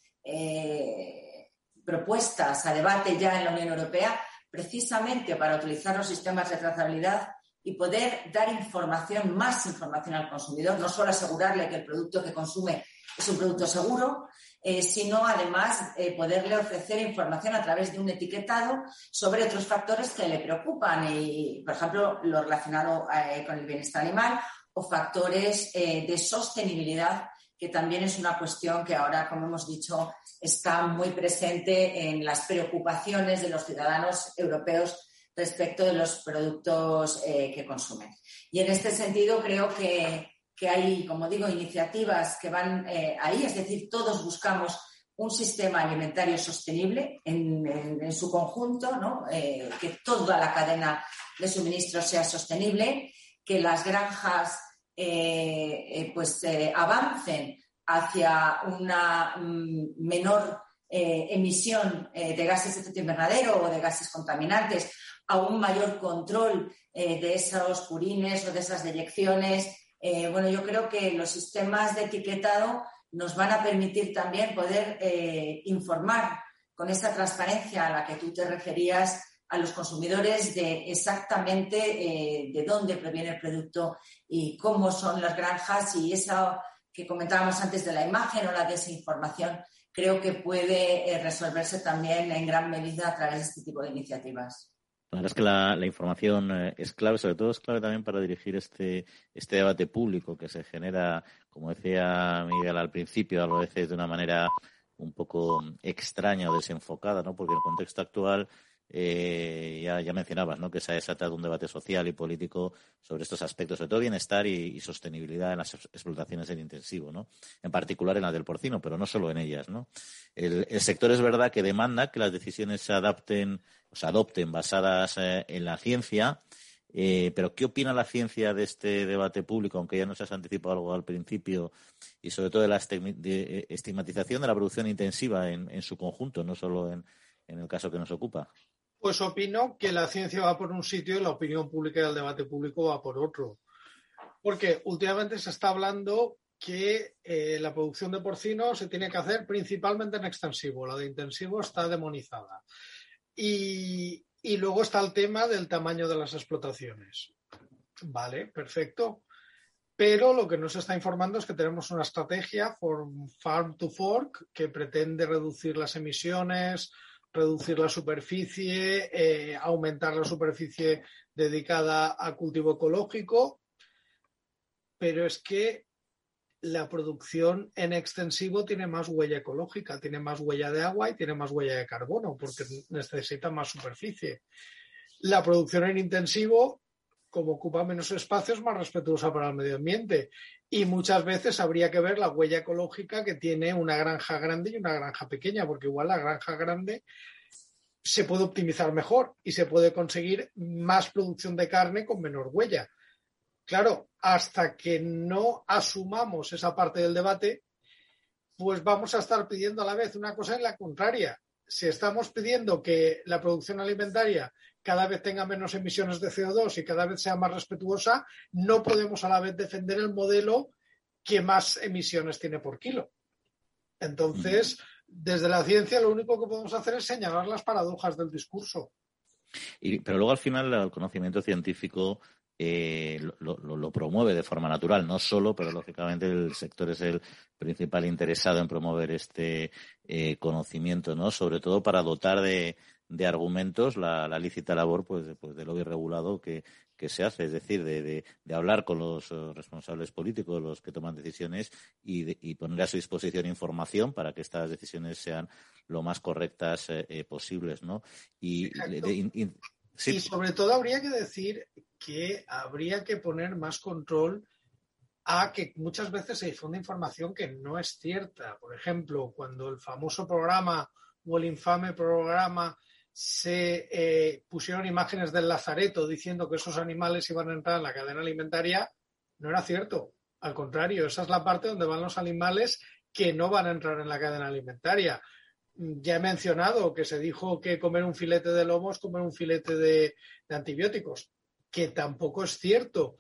Speaker 9: propuestas a debate ya en la Unión Europea precisamente para utilizar los sistemas de trazabilidad y poder dar información, más información al consumidor, no solo asegurarle que el producto que consume es un producto seguro, eh, sino además eh, poderle ofrecer información a través de un etiquetado sobre otros factores que le preocupan, y, por ejemplo, lo relacionado eh, con el bienestar animal o factores de sostenibilidad, que también es una cuestión que ahora, como hemos dicho, está muy presente en las preocupaciones de los ciudadanos europeos respecto de los productos eh, que consumen. Y en este sentido creo que, hay, como digo, iniciativas que van eh, ahí, es decir, todos buscamos un sistema alimentario sostenible en, su conjunto, eh, que toda la cadena de suministro sea sostenible, que las granjas pues avancen hacia una mm, menor emisión de gases de efecto invernadero o de gases contaminantes, a un mayor control eh, de esos purines o de esas deyecciones. bueno, yo creo que los sistemas de etiquetado nos van a permitir también poder informar con esa transparencia a la que tú te referías a los consumidores de exactamente de dónde proviene el producto y cómo son las granjas y esa que comentábamos antes de la imagen o la desinformación creo que puede eh, resolverse también en gran medida a través de este tipo de iniciativas.
Speaker 2: La verdad es que la, información eh, es clave, sobre todo es clave también para dirigir este, este debate público que se genera, como decía Miguel al principio, a veces de una manera un poco extraña o desenfocada, ¿no? Porque el contexto actual eh, ya, ya, mencionabas ¿no? que se ha desatado un debate social y político sobre estos aspectos, sobre todo bienestar y, sostenibilidad en las explotaciones en intensivo, ¿no? en particular en la del porcino, pero no solo en ellas. ¿no? El, sector es verdad que demanda que las decisiones se adapten, o se adopten basadas eh, en la ciencia, eh, pero ¿qué opina la ciencia de este debate público, aunque ya nos has anticipado algo al principio, y sobre todo de la estigmatización de la producción intensiva en, su conjunto, no solo en el caso que nos ocupa?
Speaker 11: Pues opino que la ciencia va por un sitio y la opinión pública y el debate público va por otro. Porque últimamente se está hablando que eh, la producción de porcino se tiene que hacer principalmente en extensivo. La de intensivo está demonizada. Y, y luego está el tema del tamaño de las explotaciones. Vale, perfecto. Pero lo que nos está informando es que tenemos una estrategia Farm to Fork que pretende reducir las emisiones, reducir la superficie, eh, aumentar la superficie dedicada a cultivo ecológico, pero es que la producción en extensivo tiene más huella ecológica, tiene más huella de agua y tiene más huella de carbono porque necesita más superficie. La producción en intensivo, como ocupa menos espacio, es más respetuosa para el medio ambiente y muchas veces habría que ver la huella ecológica que tiene una granja grande y una granja pequeña, porque igual la granja grande se puede optimizar mejor y se puede conseguir más producción de carne con menor huella. Claro, hasta que no asumamos esa parte del debate, pues vamos a estar pidiendo a la vez una cosa y la contraria. Si estamos pidiendo que la producción alimentaria cada vez tenga menos emisiones de CO2 y cada vez sea más respetuosa, no podemos a la vez defender el modelo que más emisiones tiene por kilo. Entonces, desde la ciencia lo único que podemos hacer es señalar las paradojas del discurso.
Speaker 2: pero luego al final el conocimiento científico eh, lo, promueve de forma natural, no solo, pero lógicamente el sector es el principal interesado en promover este eh, conocimiento, ¿no? Sobre todo para dotar de, de argumentos la, lícita labor pues, pues de lobby regulado que, se hace, es decir, de, hablar con los eh, responsables políticos, los que toman decisiones y, poner a su disposición información para que estas decisiones sean lo más correctas eh, eh, posibles, ¿no?
Speaker 11: Y, y sobre todo habría que decir que habría que poner más control a que muchas veces se difunde información que no es cierta. Por ejemplo, cuando el famoso programa o el infame programa se eh, pusieron imágenes del lazareto diciendo que esos animales iban a entrar en la cadena alimentaria, no era cierto. Al contrario, esa es la parte donde van los animales que no van a entrar en la cadena alimentaria. Ya he mencionado que se dijo que comer un filete de lomo es comer un filete de, antibióticos, que tampoco es cierto.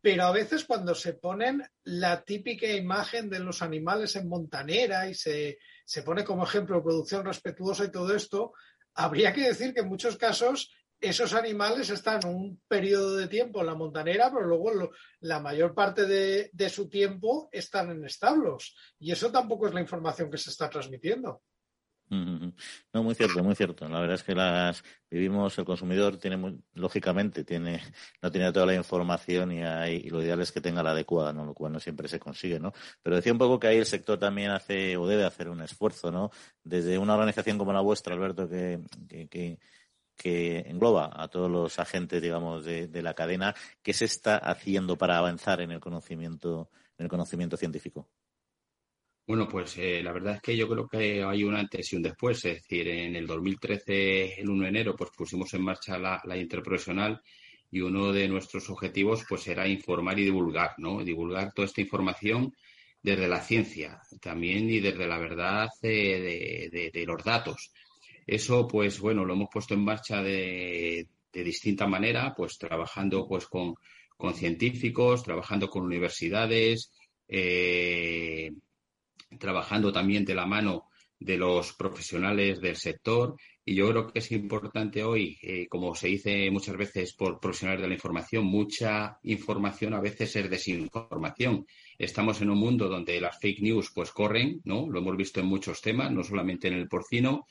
Speaker 11: Pero a veces cuando se ponen la típica imagen de los animales en montanera y se, se pone como ejemplo producción respetuosa y todo esto, habría que decir que en muchos casos esos animales están un periodo de tiempo en la montanera, pero luego la mayor parte de, su tiempo están en establos. Y eso tampoco es la información que se está transmitiendo.
Speaker 2: No, muy cierto, muy cierto. La verdad es que las vivimos, el consumidor tiene, lógicamente, tiene, no tiene toda la información y, hay, lo ideal es que tenga la adecuada, ¿no? Lo cual no siempre se consigue, ¿no? Pero decía un poco que ahí el sector también hace o debe hacer un esfuerzo, ¿no? Desde una organización como la vuestra, Alberto, que, que, que, engloba a todos los agentes, digamos, de, de la cadena, ¿qué se está haciendo para avanzar en el conocimiento, en el conocimiento científico?
Speaker 10: Bueno, pues eh, la verdad es que yo creo que hay un antes y un después. Es decir, en el 2013, el 1 de enero, pues pusimos en marcha la, interprofesional y uno de nuestros objetivos pues era informar y divulgar, ¿no? Divulgar toda esta información desde la ciencia también y desde la verdad de, los datos. Eso, pues bueno, lo hemos puesto en marcha de, distinta manera, pues trabajando pues con, con científicos, trabajando con universidades, eh, trabajando también de la mano de los profesionales del sector y yo creo que es importante hoy, eh, como se dice muchas veces por profesionales de la información, mucha información a veces es desinformación. Estamos en un mundo donde las fake news pues corren, ¿no? Lo hemos visto en muchos temas, no solamente en el porcino,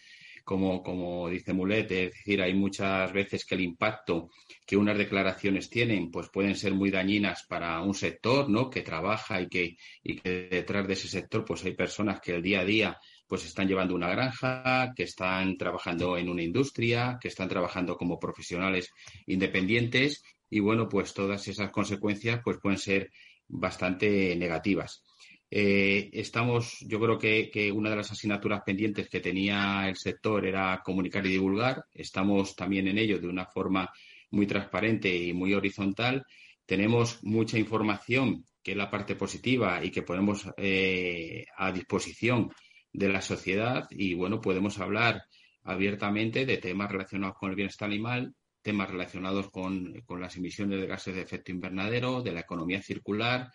Speaker 10: como, como dice Mulet, es decir, hay muchas veces que el impacto que unas declaraciones tienen, pues pueden ser muy dañinas para un sector, ¿no? Que trabaja y que, y que detrás de ese sector, pues hay personas que el día a día pues están llevando una granja, que están trabajando en una industria, que están trabajando como profesionales independientes y bueno, pues todas esas consecuencias pues pueden ser bastante negativas. Eh, estamos, yo creo que, una de las asignaturas pendientes que tenía el sector era comunicar y divulgar. Estamos también en ello de una forma muy transparente y muy horizontal. Tenemos mucha información, que es la parte positiva y que ponemos eh, a disposición de la sociedad y bueno, podemos hablar abiertamente de temas relacionados con el bienestar animal, temas relacionados con, las emisiones de gases de efecto invernadero, de la economía circular,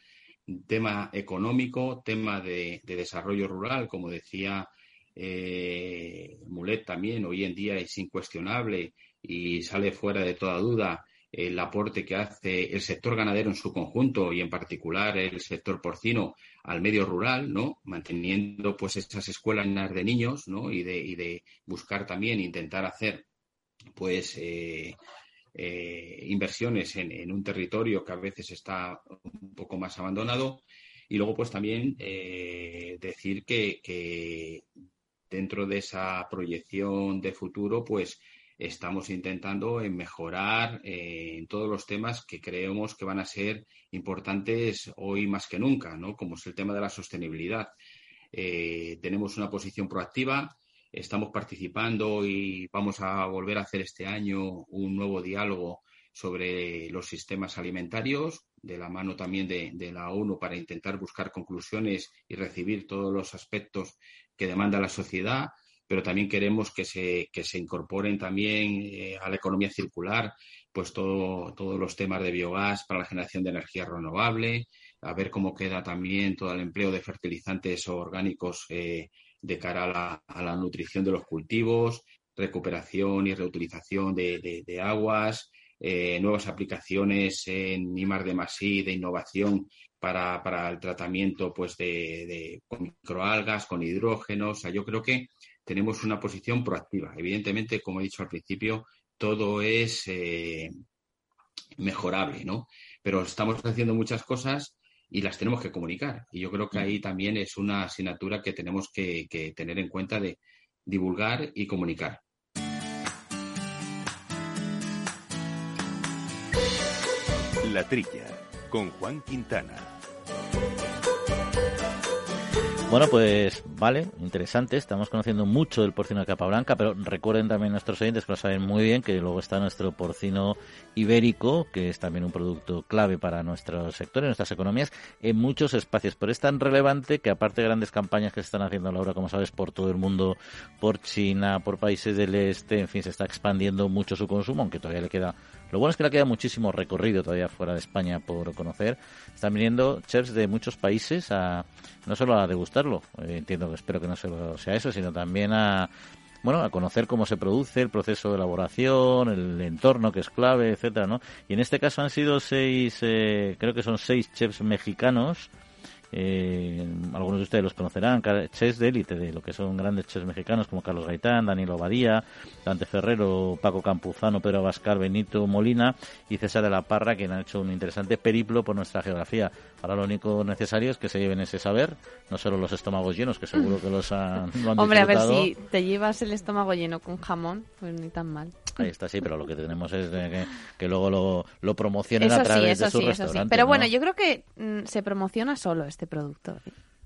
Speaker 10: tema económico, tema de, desarrollo rural, como decía eh, Mulet también, hoy en día es incuestionable y sale fuera de toda duda el aporte que hace el sector ganadero en su conjunto y en particular el sector porcino al medio rural, ¿no? Manteniendo pues esas escuelas de niños, ¿no? Y de, buscar también intentar hacer pues eh, eh, inversiones en, un territorio que a veces está un poco más abandonado. Y luego pues también eh, decir que, dentro de esa proyección de futuro pues estamos intentando mejorar eh, en todos los temas que creemos que van a ser importantes hoy más que nunca, ¿no? como es el tema de la sostenibilidad. Tenemos una posición proactiva, estamos participando y vamos a volver a hacer este año un nuevo diálogo sobre los sistemas alimentarios, de la mano también de, la ONU para intentar buscar conclusiones y recibir todos los aspectos que demanda la sociedad pero también queremos que se, que se incorporen también eh, a la economía circular pues todo, todos los temas de biogás para la generación de energía renovable, a ver cómo queda también todo el empleo de fertilizantes orgánicos eh, de cara a la, a la, nutrición de los cultivos, recuperación y reutilización de, de, aguas, eh, nuevas aplicaciones en IMAR de Masí de innovación para, para, el tratamiento pues de, de, con microalgas, con hidrógeno. O sea, yo creo que tenemos una posición proactiva. Evidentemente, como he dicho al principio, todo es eh, mejorable, ¿no? Pero estamos haciendo muchas cosas y las tenemos que comunicar. Y yo creo que ahí también es una asignatura que tenemos que, que tener en cuenta de divulgar y comunicar.
Speaker 1: La Trilla, con Juan Quintana.
Speaker 2: Bueno, pues vale, interesante. Estamos conociendo mucho del porcino de capa blanca, pero recuerden también nuestros oyentes que lo saben muy bien que luego está nuestro porcino ibérico, que es también un producto clave para nuestro sector y nuestras economías en muchos espacios. Pero es tan relevante que aparte de grandes campañas que se están haciendo ahora, como sabes, por todo el mundo, por China, por países del este, en fin, se está expandiendo mucho su consumo, aunque todavía le queda lo bueno es que le queda muchísimo recorrido todavía fuera de España por conocer. Están viniendo chefs de muchos países a no solo a degustarlo, eh, entiendo que espero que no solo sea eso, sino también a bueno, a conocer cómo se produce, el proceso de elaboración, el entorno que es clave, etcétera, ¿no? Y en este caso han sido seis, eh, creo que son seis chefs mexicanos eh, algunos de ustedes los conocerán, chefs de élite, de lo que son grandes chefs mexicanos como Carlos Gaitán, Danilo Badía, Dante Ferrero, Paco Campuzano, Pedro Abascal, Benito Molina y César de la Parra, que han hecho un interesante periplo por nuestra geografía. Ahora lo único necesario es que se lleven ese saber, no solo los estómagos llenos, que seguro que los han, lo han
Speaker 3: Hombre, a ver si te llevas el estómago lleno con jamón, pues ni tan mal.
Speaker 2: Ahí está, sí, pero lo que tenemos es que, luego lo, lo promocionen a través de su sí, sí.
Speaker 3: Pero bueno, yo creo que mm, se promociona solo este producto.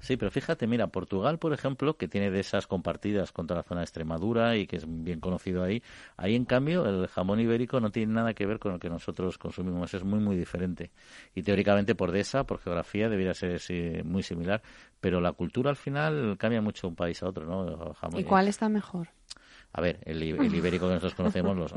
Speaker 2: Sí, pero fíjate, mira, Portugal, por ejemplo, que tiene de esas compartidas contra la zona de Extremadura y que es bien conocido ahí, ahí en cambio el jamón ibérico no tiene nada que ver con lo que nosotros consumimos, es muy, muy diferente. Y teóricamente por esa, por geografía, debería ser muy similar, pero la cultura al final cambia mucho de un país a otro, ¿no?
Speaker 3: ¿Y cuál está mejor?
Speaker 2: A ver, el, ibérico que nosotros conocemos, los,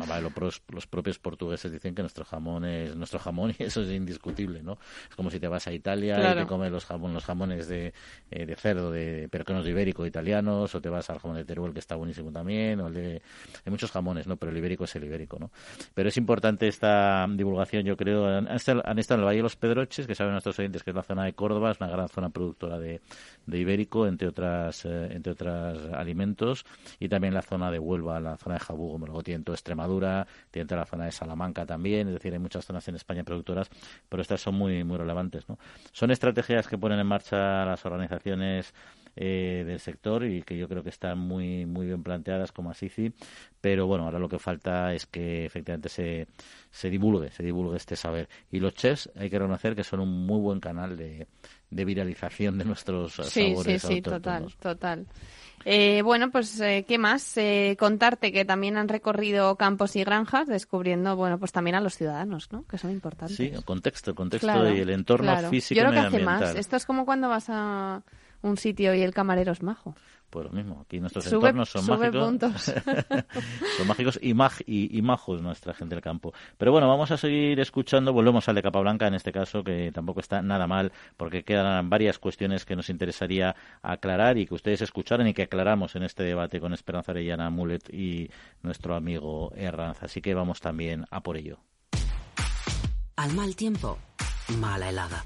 Speaker 2: los, propios portugueses dicen que nuestro jamón es nuestro jamón [LAUGHS] y eso es indiscutible, ¿no? Es como si te vas a Italia y te comes los, los jamones de, eh, de cerdo, de, no es ibérico, italianos, o te vas al jamón de Teruel, que está buenísimo también, o el de, hay muchos jamones, ¿no? Pero el ibérico es el ibérico, ¿no? Pero es importante esta divulgación, yo creo. Han, estado, en el Valle de los Pedroches, que saben nuestros oyentes que es la zona de Córdoba, es una gran zona productora de, de ibérico, entre otras, eh, entre otros alimentos, y también la zona de Huelva, la zona de Jabugo, toda Extremadura, tiene la zona de Salamanca también, es decir, hay muchas zonas en España productoras, pero estas son muy, muy relevantes, ¿no? Son estrategias que ponen en marcha las organizaciones eh, del sector y que yo creo que están muy muy bien planteadas como ASICI, pero bueno, ahora lo que falta es que efectivamente se, se divulgue, se divulgue este saber. Y los chefs hay que reconocer que son un muy buen canal de, de viralización de nuestros
Speaker 3: sí,
Speaker 2: sabores
Speaker 3: Sí, sí, total, total. Eh, bueno, pues, eh, ¿qué más? Eh, contarte que también han recorrido campos y granjas, descubriendo, bueno, pues también a los ciudadanos, ¿no? Que son importantes.
Speaker 2: Sí, el contexto, el contexto y el entorno físico
Speaker 3: Yo creo que hace más. Esto es como cuando vas a un sitio y el camarero es majo.
Speaker 2: Pues lo mismo, aquí nuestros entornos son mágicos. [LAUGHS] son mágicos y, y, majos nuestra gente del campo. Pero bueno, vamos a seguir escuchando. Volvemos al de Capablanca en este caso, que tampoco está nada mal, porque quedan varias cuestiones que nos interesaría aclarar y que ustedes escucharan y que aclaramos en este debate con Esperanza Arellana Mulet y nuestro amigo Herranz. Así que vamos también a por ello.
Speaker 4: Al mal tiempo, mala helada.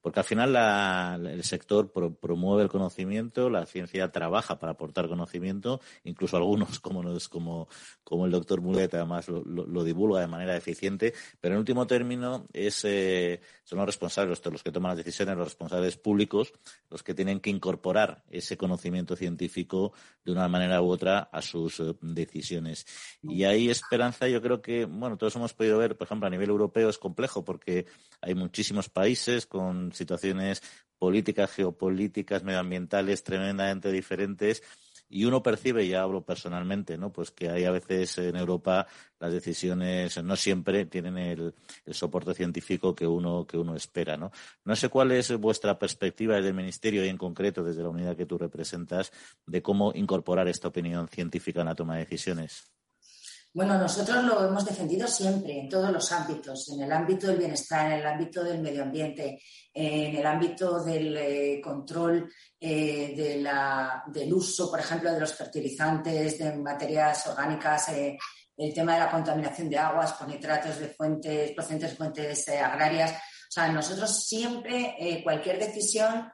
Speaker 2: porque al final el sector promueve el conocimiento, la ciencia trabaja para aportar conocimiento, incluso algunos, [LAUGHS] como, como, como el doctor Mulet, además lo, divulga de manera eficiente, pero en último término es, eh, son los responsables, los, que toman las decisiones, los responsables públicos, los que tienen que incorporar ese conocimiento científico de una manera u otra a sus eh, decisiones. Y ahí esperanza, yo creo que, bueno, todos hemos podido ver, por ejemplo, a nivel europeo es complejo porque hay muchísimos países con situaciones políticas, geopolíticas, medioambientales tremendamente diferentes y uno percibe, ya hablo personalmente, ¿no? Pues que hay a veces en Europa las decisiones no siempre tienen el, soporte científico que uno que uno espera, ¿no? No sé cuál es vuestra perspectiva desde el ministerio y en concreto desde la unidad que tú representas de cómo incorporar esta opinión científica en la toma de decisiones.
Speaker 9: Bueno, nosotros lo hemos defendido siempre, en todos los ámbitos, en el ámbito del bienestar, en el ámbito del medio ambiente, en el ámbito del eh, control eh, del uso, por ejemplo, de los fertilizantes, de materias orgánicas, eh, el tema de la contaminación de aguas por nitratos de fuentes, procedentes de fuentes agrarias. O sea, nosotros siempre, cualquier decisión,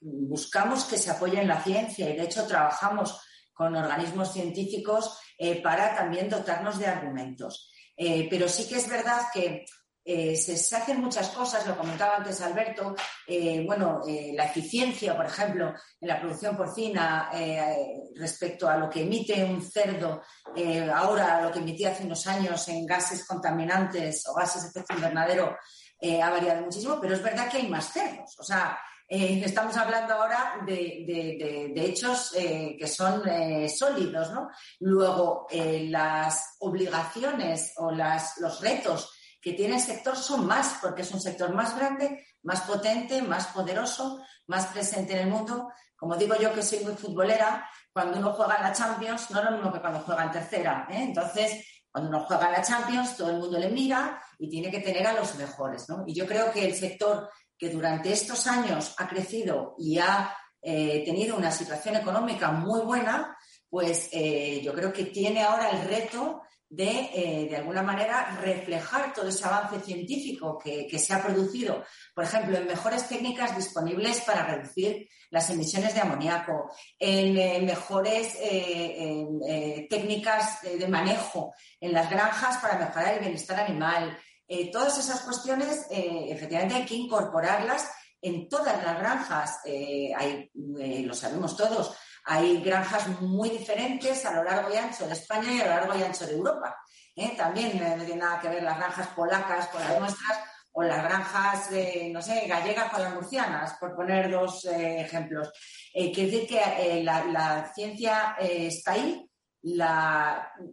Speaker 9: buscamos que se apoye en la ciencia y, de hecho, trabajamos con organismos científicos eh, para también dotarnos de argumentos. Eh, pero sí que es verdad que eh, se, hacen muchas cosas, lo comentaba antes Alberto, bueno, la eficiencia, por ejemplo, en la producción porcina respecto a lo que emite un cerdo, ahora lo que emitía hace unos años en gases contaminantes o gases de efecto invernadero, ha variado muchísimo, pero es verdad que hay más cerdos. O sea, eh, estamos hablando ahora de, hechos eh, que son eh, sólidos, ¿no? Luego, las obligaciones o los retos que tiene el sector son más, porque es un sector más grande, más potente, más poderoso, más presente en el mundo. Como digo yo que soy muy futbolera, cuando uno juega en la Champions no es lo mismo que cuando juega en tercera. Entonces, cuando uno juega en la Champions, todo el mundo le mira y tiene que tener a los mejores. ¿no? Y yo creo que el sector que durante estos años ha crecido y ha eh, tenido una situación económica muy buena, pues eh, yo creo que tiene ahora el reto de, eh, de alguna manera, reflejar todo ese avance científico que, se ha producido, por ejemplo, en mejores técnicas disponibles para reducir las emisiones de amoníaco, en mejores técnicas de manejo en las granjas para mejorar el bienestar animal, eh, todas esas cuestiones, eh, efectivamente, hay que incorporarlas en todas las granjas. Eh, lo sabemos todos, hay granjas muy diferentes a lo largo y ancho de España y a lo largo y ancho de Europa. También no tiene nada que ver las granjas polacas con las nuestras o las granjas, no sé, gallegas con las murcianas, por poner dos ejemplos. Quiere decir que la, ciencia está ahí.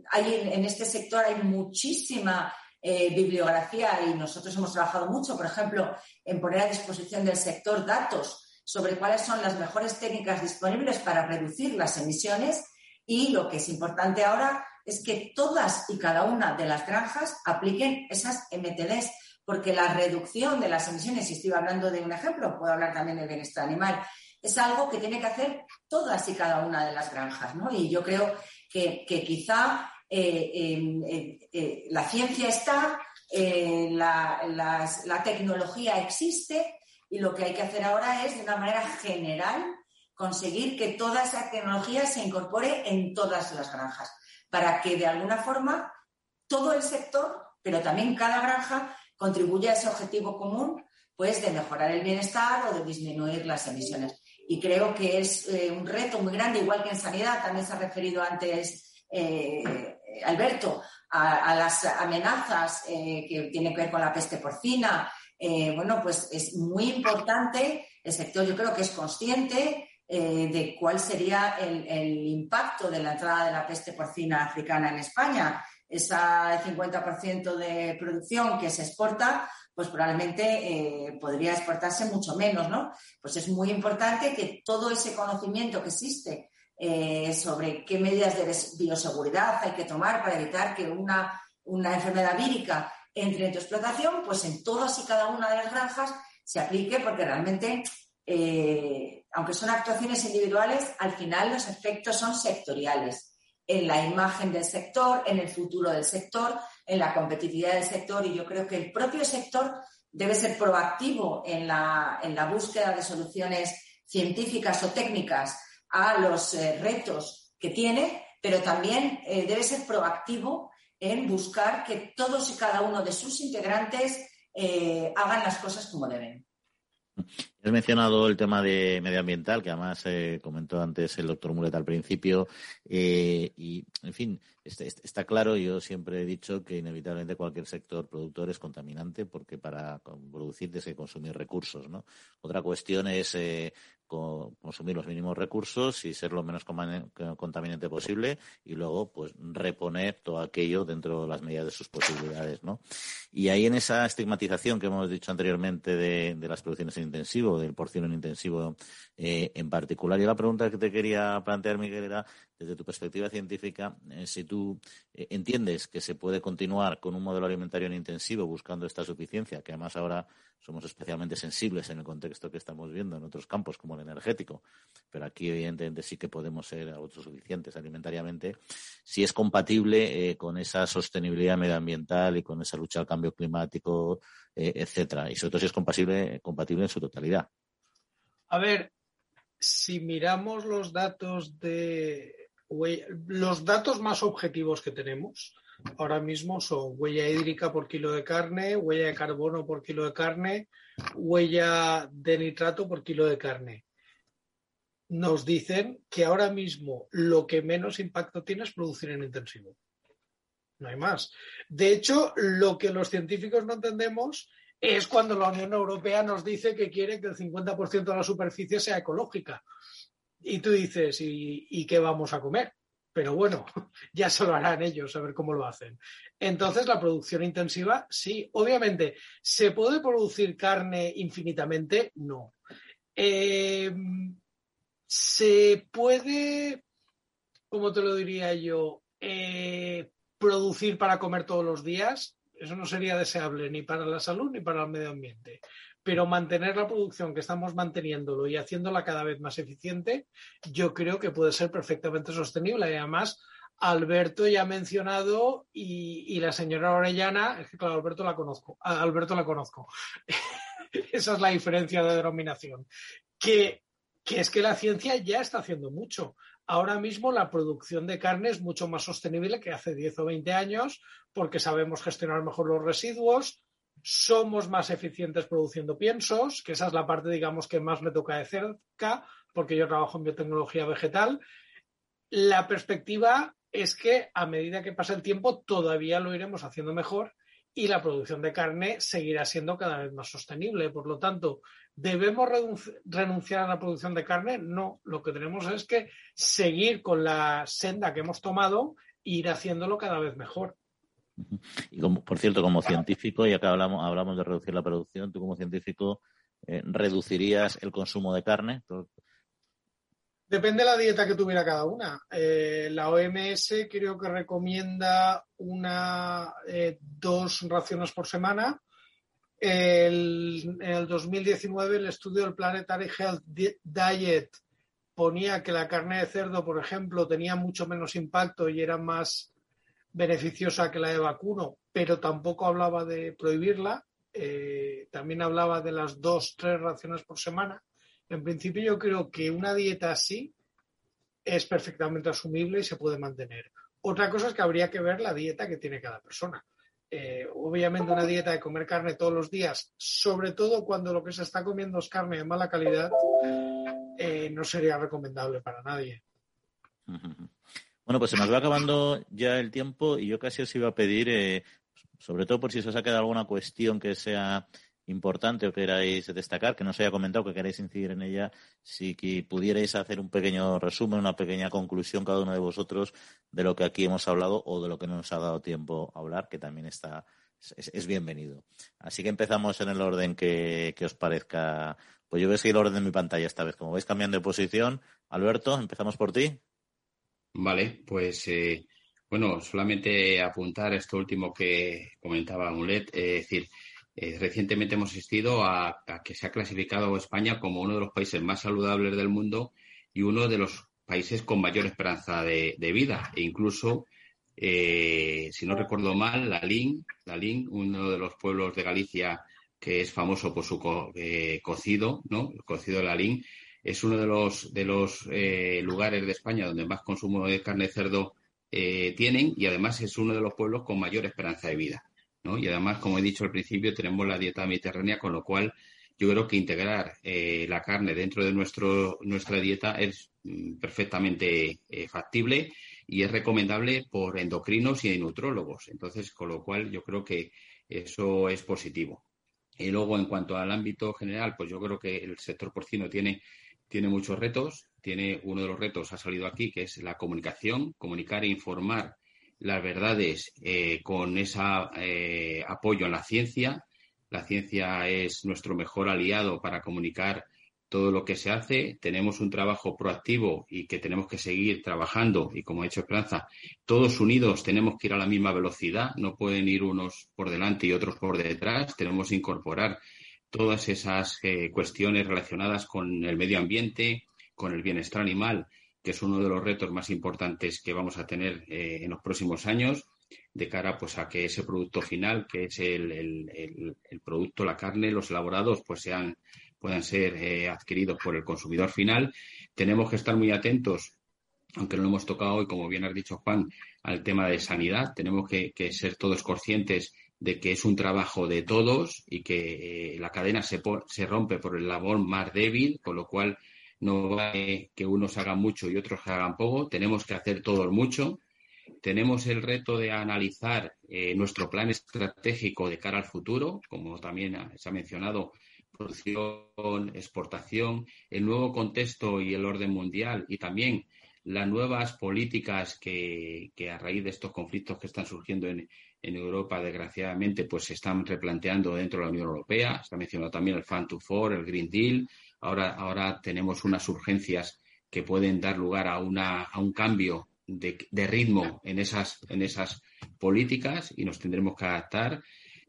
Speaker 9: Hay en, este sector hay muchísima bibliografía y nosotros hemos trabajado mucho, por ejemplo, en poner a disposición del sector datos sobre cuáles son las mejores técnicas disponibles para reducir las emisiones y lo que es importante ahora es que todas y cada una de las granjas apliquen esas MTDs porque la reducción de las emisiones, y estoy hablando de un ejemplo, puedo hablar también del bienestar animal, es algo que tiene que hacer todas y cada una de las granjas, ¿no? Y yo creo que, quizá eh, eh, la ciencia está, eh, la, tecnología existe y lo que hay que hacer ahora es, de una manera general, conseguir que toda esa tecnología se incorpore en todas las granjas, para que de alguna forma todo el sector, pero también cada granja, contribuye a ese objetivo común, pues de mejorar el bienestar o de disminuir las emisiones. Y creo que es eh, un reto muy grande, igual que en sanidad, también se ha referido antes eh, Alberto, a, las amenazas eh, que tienen que ver con la peste porcina. bueno, pues es muy importante, el sector yo creo que es consciente de cuál sería el, el impacto de la entrada de la peste porcina africana en España ese 50% de producción que se exporta, pues probablemente eh, podría exportarse mucho menos, ¿no? Pues es muy importante que todo ese conocimiento que existe eh, sobre qué medidas de bioseguridad hay que tomar para evitar que una, enfermedad vírica entre en tu explotación, pues en todas y cada una de las granjas se aplique porque realmente, eh, aunque son actuaciones individuales, al final los efectos son sectoriales en la imagen del sector, en el futuro del sector, en la competitividad del sector y yo creo que el propio sector debe ser proactivo en la, búsqueda de soluciones científicas o técnicas a los eh, retos que tiene, pero también eh, debe ser proactivo en buscar que todos y cada uno de sus integrantes eh, hagan las cosas como deben.
Speaker 2: Has mencionado el tema de medioambiental, que además eh, comentó antes el doctor Mulet al principio, eh, y, en fin, este, este, está, claro, yo siempre he dicho que inevitablemente cualquier sector productor es contaminante, porque para producir tienes que consumir recursos, ¿no? Otra cuestión es eh, consumir los mínimos recursos y ser lo menos contaminante posible y luego pues reponer todo aquello dentro de las medidas de sus posibilidades, ¿no? Y ahí en esa estigmatización que hemos dicho anteriormente de, las producciones en intensivo, del porcino en intensivo eh, en particular, y la pregunta que te quería plantear, Miguel, era desde tu perspectiva científica, eh, si tú eh, entiendes que se puede continuar con un modelo alimentario en intensivo buscando esta suficiencia, que además ahora somos especialmente sensibles en el contexto que estamos viendo en otros campos como el energético, pero aquí evidentemente sí que podemos ser autosuficientes alimentariamente, si es compatible eh, con esa sostenibilidad medioambiental y con esa lucha al cambio climático, etcétera, y sobre todo si es compatible, compatible en su totalidad.
Speaker 11: A ver, si miramos los datos de los datos más objetivos que tenemos ahora mismo son huella hídrica por kilo de carne, huella de carbono por kilo de carne, huella de nitrato por kilo de carne. Nos dicen que ahora mismo lo que menos impacto tiene es producir en intensivo. No hay más. De hecho, lo que los científicos no entendemos es cuando la Unión Europea nos dice que quiere que el 50% de la superficie sea ecológica. Y tú dices, ¿y, qué vamos a comer? Pero bueno, [LAUGHS] ya se lo harán ellos, a ver cómo lo hacen. Entonces, la producción intensiva, sí, obviamente, ¿se puede producir carne infinitamente? No. Eh, ¿Se puede, como te lo diría yo, eh, producir para comer todos los días? Eso no sería deseable ni para la salud ni para el medio ambiente pero mantener la producción que estamos manteniéndolo y haciéndola cada vez más eficiente, yo creo que puede ser perfectamente sostenible. Y además, Alberto ya ha mencionado y, la señora Orellana, es que claro, Alberto la conozco, Alberto la conozco. [LAUGHS] Esa es la diferencia de denominación. Que, que es que la ciencia ya está haciendo mucho. Ahora mismo la producción de carne es mucho más sostenible que hace 10 o 20 años porque sabemos gestionar mejor los residuos, somos más eficientes produciendo piensos, que esa es la parte, digamos, que más me toca de cerca, porque yo trabajo en biotecnología vegetal. La perspectiva es que a medida que pasa el tiempo todavía lo iremos haciendo mejor y la producción de carne seguirá siendo cada vez más sostenible. Por lo tanto, ¿debemos renunciar a la producción de carne? No, lo que tenemos es que seguir con la senda que hemos tomado e ir haciéndolo cada vez mejor.
Speaker 2: Y como, por cierto, como científico, ya que hablamos, hablamos de reducir la producción, tú como científico eh, reducirías el consumo de carne.
Speaker 11: Depende de la dieta que tuviera cada una. Eh, la OMS creo que recomienda una eh, dos raciones por semana. en el 2019 el estudio del Planetary Health Diet ponía que la carne de cerdo, por ejemplo, tenía mucho menos impacto y era más beneficiosa que la de vacuno, pero tampoco hablaba de prohibirla. Eh, también hablaba de las dos, tres raciones por semana. En principio yo creo que una dieta así es perfectamente asumible y se puede mantener. Otra cosa es que habría que ver la dieta que tiene cada persona. Eh, obviamente una dieta de comer carne todos los días, sobre todo cuando lo que se está comiendo es carne de mala calidad, eh, no sería recomendable para nadie.
Speaker 2: Bueno, pues se nos va acabando ya el tiempo y yo casi os iba a pedir, eh, sobre todo por si se os ha quedado alguna cuestión que sea importante o queráis destacar, que no se haya comentado, que queráis incidir en ella, si pudierais hacer un pequeño resumen, una pequeña conclusión cada uno de vosotros de lo que aquí hemos hablado o de lo que no nos ha dado tiempo a hablar, que también está es, bienvenido. Así que empezamos en el orden que, os parezca. Pues yo voy a seguir el orden de mi pantalla esta vez. Como vais cambiando de posición, Alberto, empezamos por ti.
Speaker 10: Vale, pues eh, bueno, solamente apuntar esto último que comentaba Mulet, es decir, eh, recientemente hemos asistido a, que se ha clasificado España como uno de los países más saludables del mundo y uno de los países con mayor esperanza de, vida. E incluso, eh, si no recuerdo mal, la LIN, la uno de los pueblos de Galicia que es famoso por su eh, cocido, ¿no? El cocido de la LIN, es uno de los, de los lugares de España donde más consumo de carne de cerdo tienen y además es uno de los pueblos con mayor esperanza de vida. Y además, como he dicho al principio, tenemos la dieta mediterránea, con lo cual yo creo que integrar eh, la carne dentro de nuestro, nuestra dieta es mm, perfectamente eh, factible y es recomendable por endocrinos y nutrólogos. Entonces, con lo cual yo creo que eso es positivo. Y luego, en cuanto al ámbito general, pues yo creo que el sector porcino tiene, tiene muchos retos. Tiene uno de los retos, ha salido aquí, que es la comunicación, comunicar e informar las verdades eh, con ese eh, apoyo a la ciencia. La ciencia es nuestro mejor aliado para comunicar todo lo que se hace. Tenemos un trabajo proactivo y que tenemos que seguir trabajando. Y como ha dicho Esperanza, todos unidos tenemos que ir a la misma velocidad. No pueden ir unos por delante y otros por detrás. Tenemos que incorporar todas esas eh, cuestiones relacionadas con el medio ambiente, con el bienestar animal que es uno de los retos más importantes que vamos a tener eh, en los próximos años de cara pues a que ese producto final, que es el, producto, la carne, los elaborados, pues sean, puedan ser eh, adquiridos por el consumidor final. Tenemos que estar muy atentos, aunque no lo hemos tocado hoy, como bien has dicho Juan, al tema de sanidad. Tenemos que, ser todos conscientes de que es un trabajo de todos y que eh, la cadena se, se rompe por el labor más débil, con lo cual no vale que unos hagan mucho y otros hagan poco, tenemos que hacer todos mucho. Tenemos el reto de analizar eh, nuestro plan estratégico de cara al futuro, como también se ha mencionado, producción, exportación, el nuevo contexto y el orden mundial y también las nuevas políticas que, a raíz de estos conflictos que están surgiendo en, en, Europa, desgraciadamente, pues se están replanteando dentro de la Unión Europea. Ha mencionado también el Fan to Four, el Green Deal, Ahora, ahora tenemos unas urgencias que pueden dar lugar a, una, a un cambio de, ritmo en esas, en esas políticas y nos tendremos que adaptar.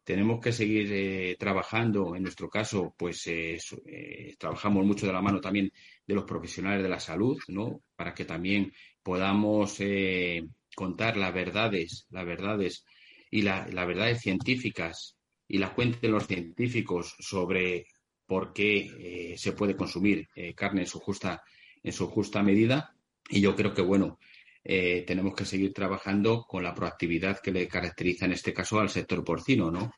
Speaker 10: Tenemos que seguir eh, trabajando, en nuestro caso, pues eh, eh, trabajamos mucho de la mano también de los profesionales de la salud, ¿no? Para que también podamos contar las verdades, las verdades y las verdades científicas y las cuenten los científicos sobre por qué eh, se puede consumir eh, carne en su justa en su justa medida. Y yo creo que bueno eh, tenemos que seguir trabajando con la proactividad que le caracteriza en este caso al sector porcino no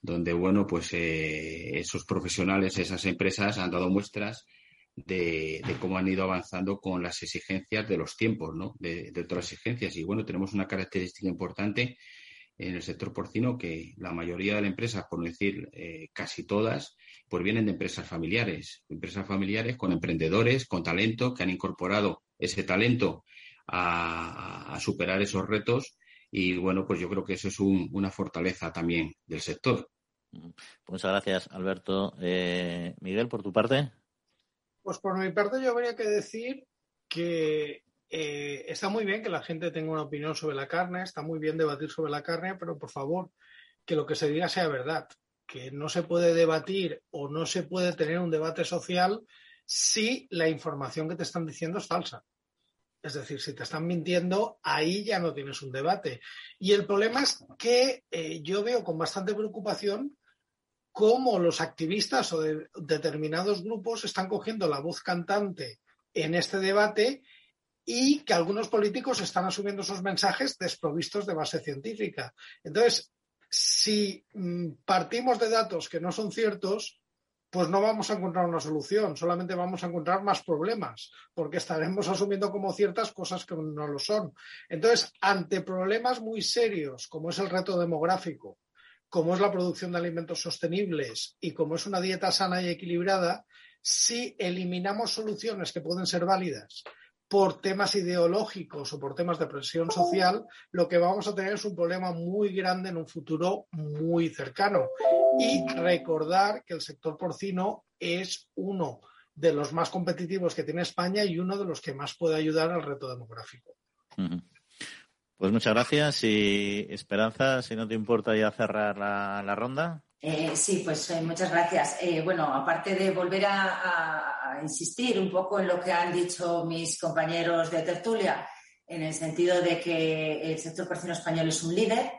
Speaker 10: donde bueno pues esos profesionales esas empresas han dado muestras de, cómo han ido avanzando con las exigencias de los tiempos no de, de las exigencias. Y bueno tenemos una característica importante en el sector porcino que la mayoría de las empresas, por no decir eh, casi todas, pues vienen de empresas familiares, empresas familiares con emprendedores, con talento, que han incorporado ese talento a, superar esos retos y bueno, pues yo creo que eso es una fortaleza también del sector.
Speaker 2: Pues muchas gracias, Alberto. Eh, Miguel, por tu parte.
Speaker 11: Pues por mi parte yo habría que decir que eh, está muy bien que la gente tenga una opinión sobre la carne, está muy bien debatir sobre la carne, pero por favor, que lo que se diga sea verdad, que no se puede debatir o no se puede tener un debate social si la información que te están diciendo es falsa. Es decir, si te están mintiendo, ahí ya no tienes un debate. Y el problema es que eh, yo veo con bastante preocupación cómo los activistas o de determinados grupos están cogiendo la voz cantante en este debate y que algunos políticos están asumiendo esos mensajes desprovistos de base científica. Entonces, si mm, partimos de datos que no son ciertos, pues no vamos a encontrar una solución, solamente vamos a encontrar más problemas, porque estaremos asumiendo como ciertas cosas que no lo son. Entonces, ante problemas muy serios, como es el reto demográfico, como es la producción de alimentos sostenibles y como es una dieta sana y equilibrada, si eliminamos soluciones que pueden ser válidas por temas ideológicos o por temas de presión social, lo que vamos a tener es un problema muy grande en un futuro muy cercano. Y recordar que el sector porcino es uno de los más competitivos que tiene España y uno de los que más puede ayudar al reto demográfico.
Speaker 2: Pues muchas gracias y Esperanza, si no te importa ya cerrar la, ronda.
Speaker 9: Eh, sí, pues eh, muchas gracias. Eh, bueno, aparte de volver a, insistir un poco en lo que han dicho mis compañeros de tertulia, en el sentido de que el sector porcino español es un líder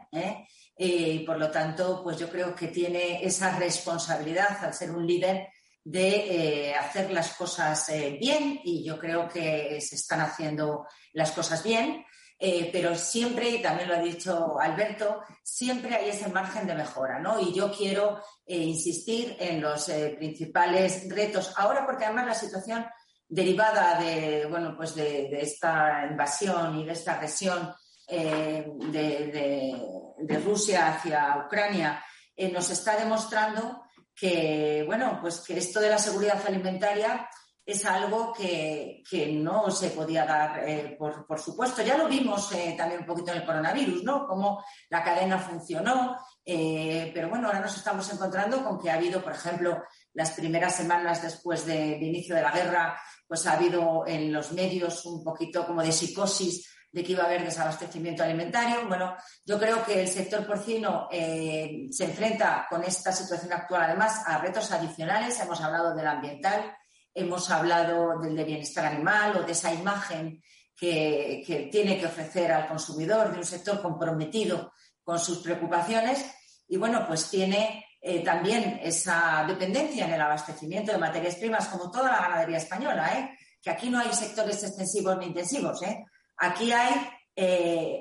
Speaker 9: y por lo tanto, pues yo creo que tiene esa responsabilidad al ser un líder de hacer las cosas bien y yo creo que se están haciendo las cosas bien. Eh, pero siempre, y también lo ha dicho Alberto, siempre hay ese margen de mejora, ¿no? Y yo quiero eh, insistir en los eh, principales retos ahora, porque además la situación derivada de, bueno, pues de, esta invasión y de esta agresión de, de, Rusia hacia Ucrania nos está demostrando que, bueno, pues que esto de la seguridad alimentaria es algo que, no se podía dar eh, por, supuesto. Ya lo vimos eh, también un poquito en el coronavirus, ¿no? Cómo la cadena funcionó, eh, pero bueno, ahora nos estamos encontrando con que ha habido, por ejemplo, las primeras semanas después del inicio de la guerra, pues ha habido en los medios un poquito como de psicosis de que iba a haber desabastecimiento alimentario. Bueno, yo creo que el sector porcino se enfrenta con esta situación actual, además, a retos adicionales. Hemos hablado del ambiental, hemos hablado del de bienestar animal o de esa imagen que, tiene que ofrecer al consumidor de un sector comprometido con sus preocupaciones y bueno, pues tiene eh, también esa dependencia en el abastecimiento de materias primas como toda la ganadería española, ¿eh? que aquí no hay sectores extensivos ni intensivos, ¿eh? aquí hay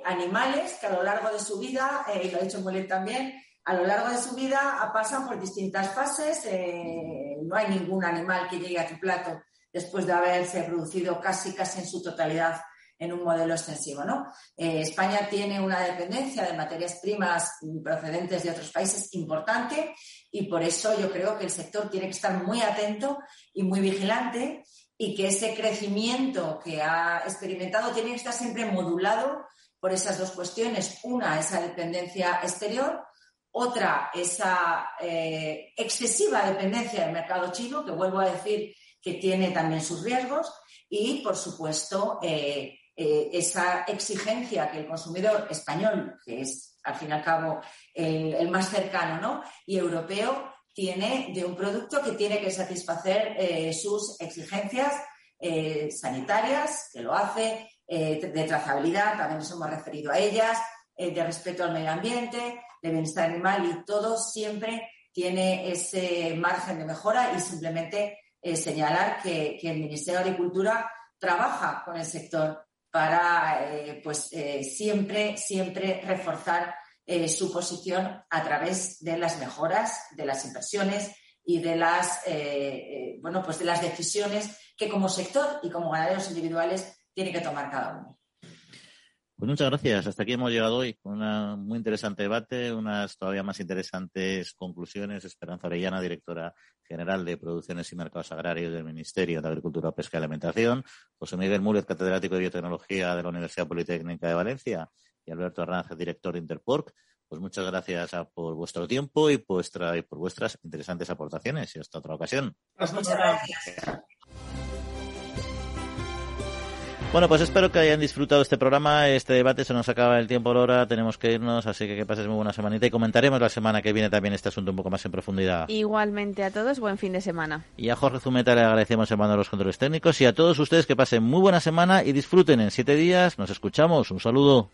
Speaker 9: animales que a lo largo de su vida, y lo ha dicho Mulet también, a lo largo de su vida pasan por distintas fases. No hay ningún animal que llegue a tu plato después de haberse producido casi, casi en su totalidad en un modelo extensivo. ¿no? Eh, España tiene una dependencia de materias primas procedentes de otros países importante y por eso yo creo que el sector tiene que estar muy atento y muy vigilante y que ese crecimiento que ha experimentado tiene que estar siempre modulado por esas dos cuestiones. Una, esa dependencia exterior otra, esa eh, excesiva dependencia del mercado chino, que vuelvo a decir que tiene también sus riesgos. Y, por supuesto, eh, eh, esa exigencia que el consumidor español, que es al fin y al cabo el, más cercano, ¿no? y europeo, tiene de un producto que tiene que satisfacer sus exigencias sanitarias, que lo hace, de trazabilidad, también nos hemos referido a ellas, de respeto al medio ambiente, de bienestar animal y todo siempre tiene ese margen de mejora y simplemente eh, señalar que, el Ministerio de Agricultura trabaja con el sector para eh, pues eh, siempre, siempre reforzar su posición a través de las mejoras, de las inversiones y de las bueno pues de las decisiones que como sector y como ganaderos individuales tiene que tomar cada uno.
Speaker 2: Pues muchas gracias. Hasta aquí hemos llegado hoy con un muy interesante debate, unas todavía más interesantes conclusiones. Esperanza Orellana, directora general de Producciones y Mercados Agrarios del Ministerio de Agricultura, Pesca y Alimentación. José Miguel Múlez, catedrático de Biotecnología de la Universidad Politécnica de Valencia. Y Alberto Arranz, director de Interporc. Pues muchas gracias por vuestro tiempo y, por vuestras interesantes aportaciones. Y hasta otra ocasión.
Speaker 9: Muchas gracias.
Speaker 2: Bueno, pues espero que hayan disfrutado este programa, este debate. Se nos acaba el tiempo ahora, tenemos que irnos, así que que pases muy buena semanita y comentaremos la semana que viene también este asunto un poco más en profundidad.
Speaker 3: Igualmente a todos, buen fin de semana.
Speaker 2: Y a Jorge Zumeta le agradecemos el mando de los controles técnicos y a todos ustedes que pasen muy buena semana y disfruten en siete días. Nos escuchamos. Un saludo.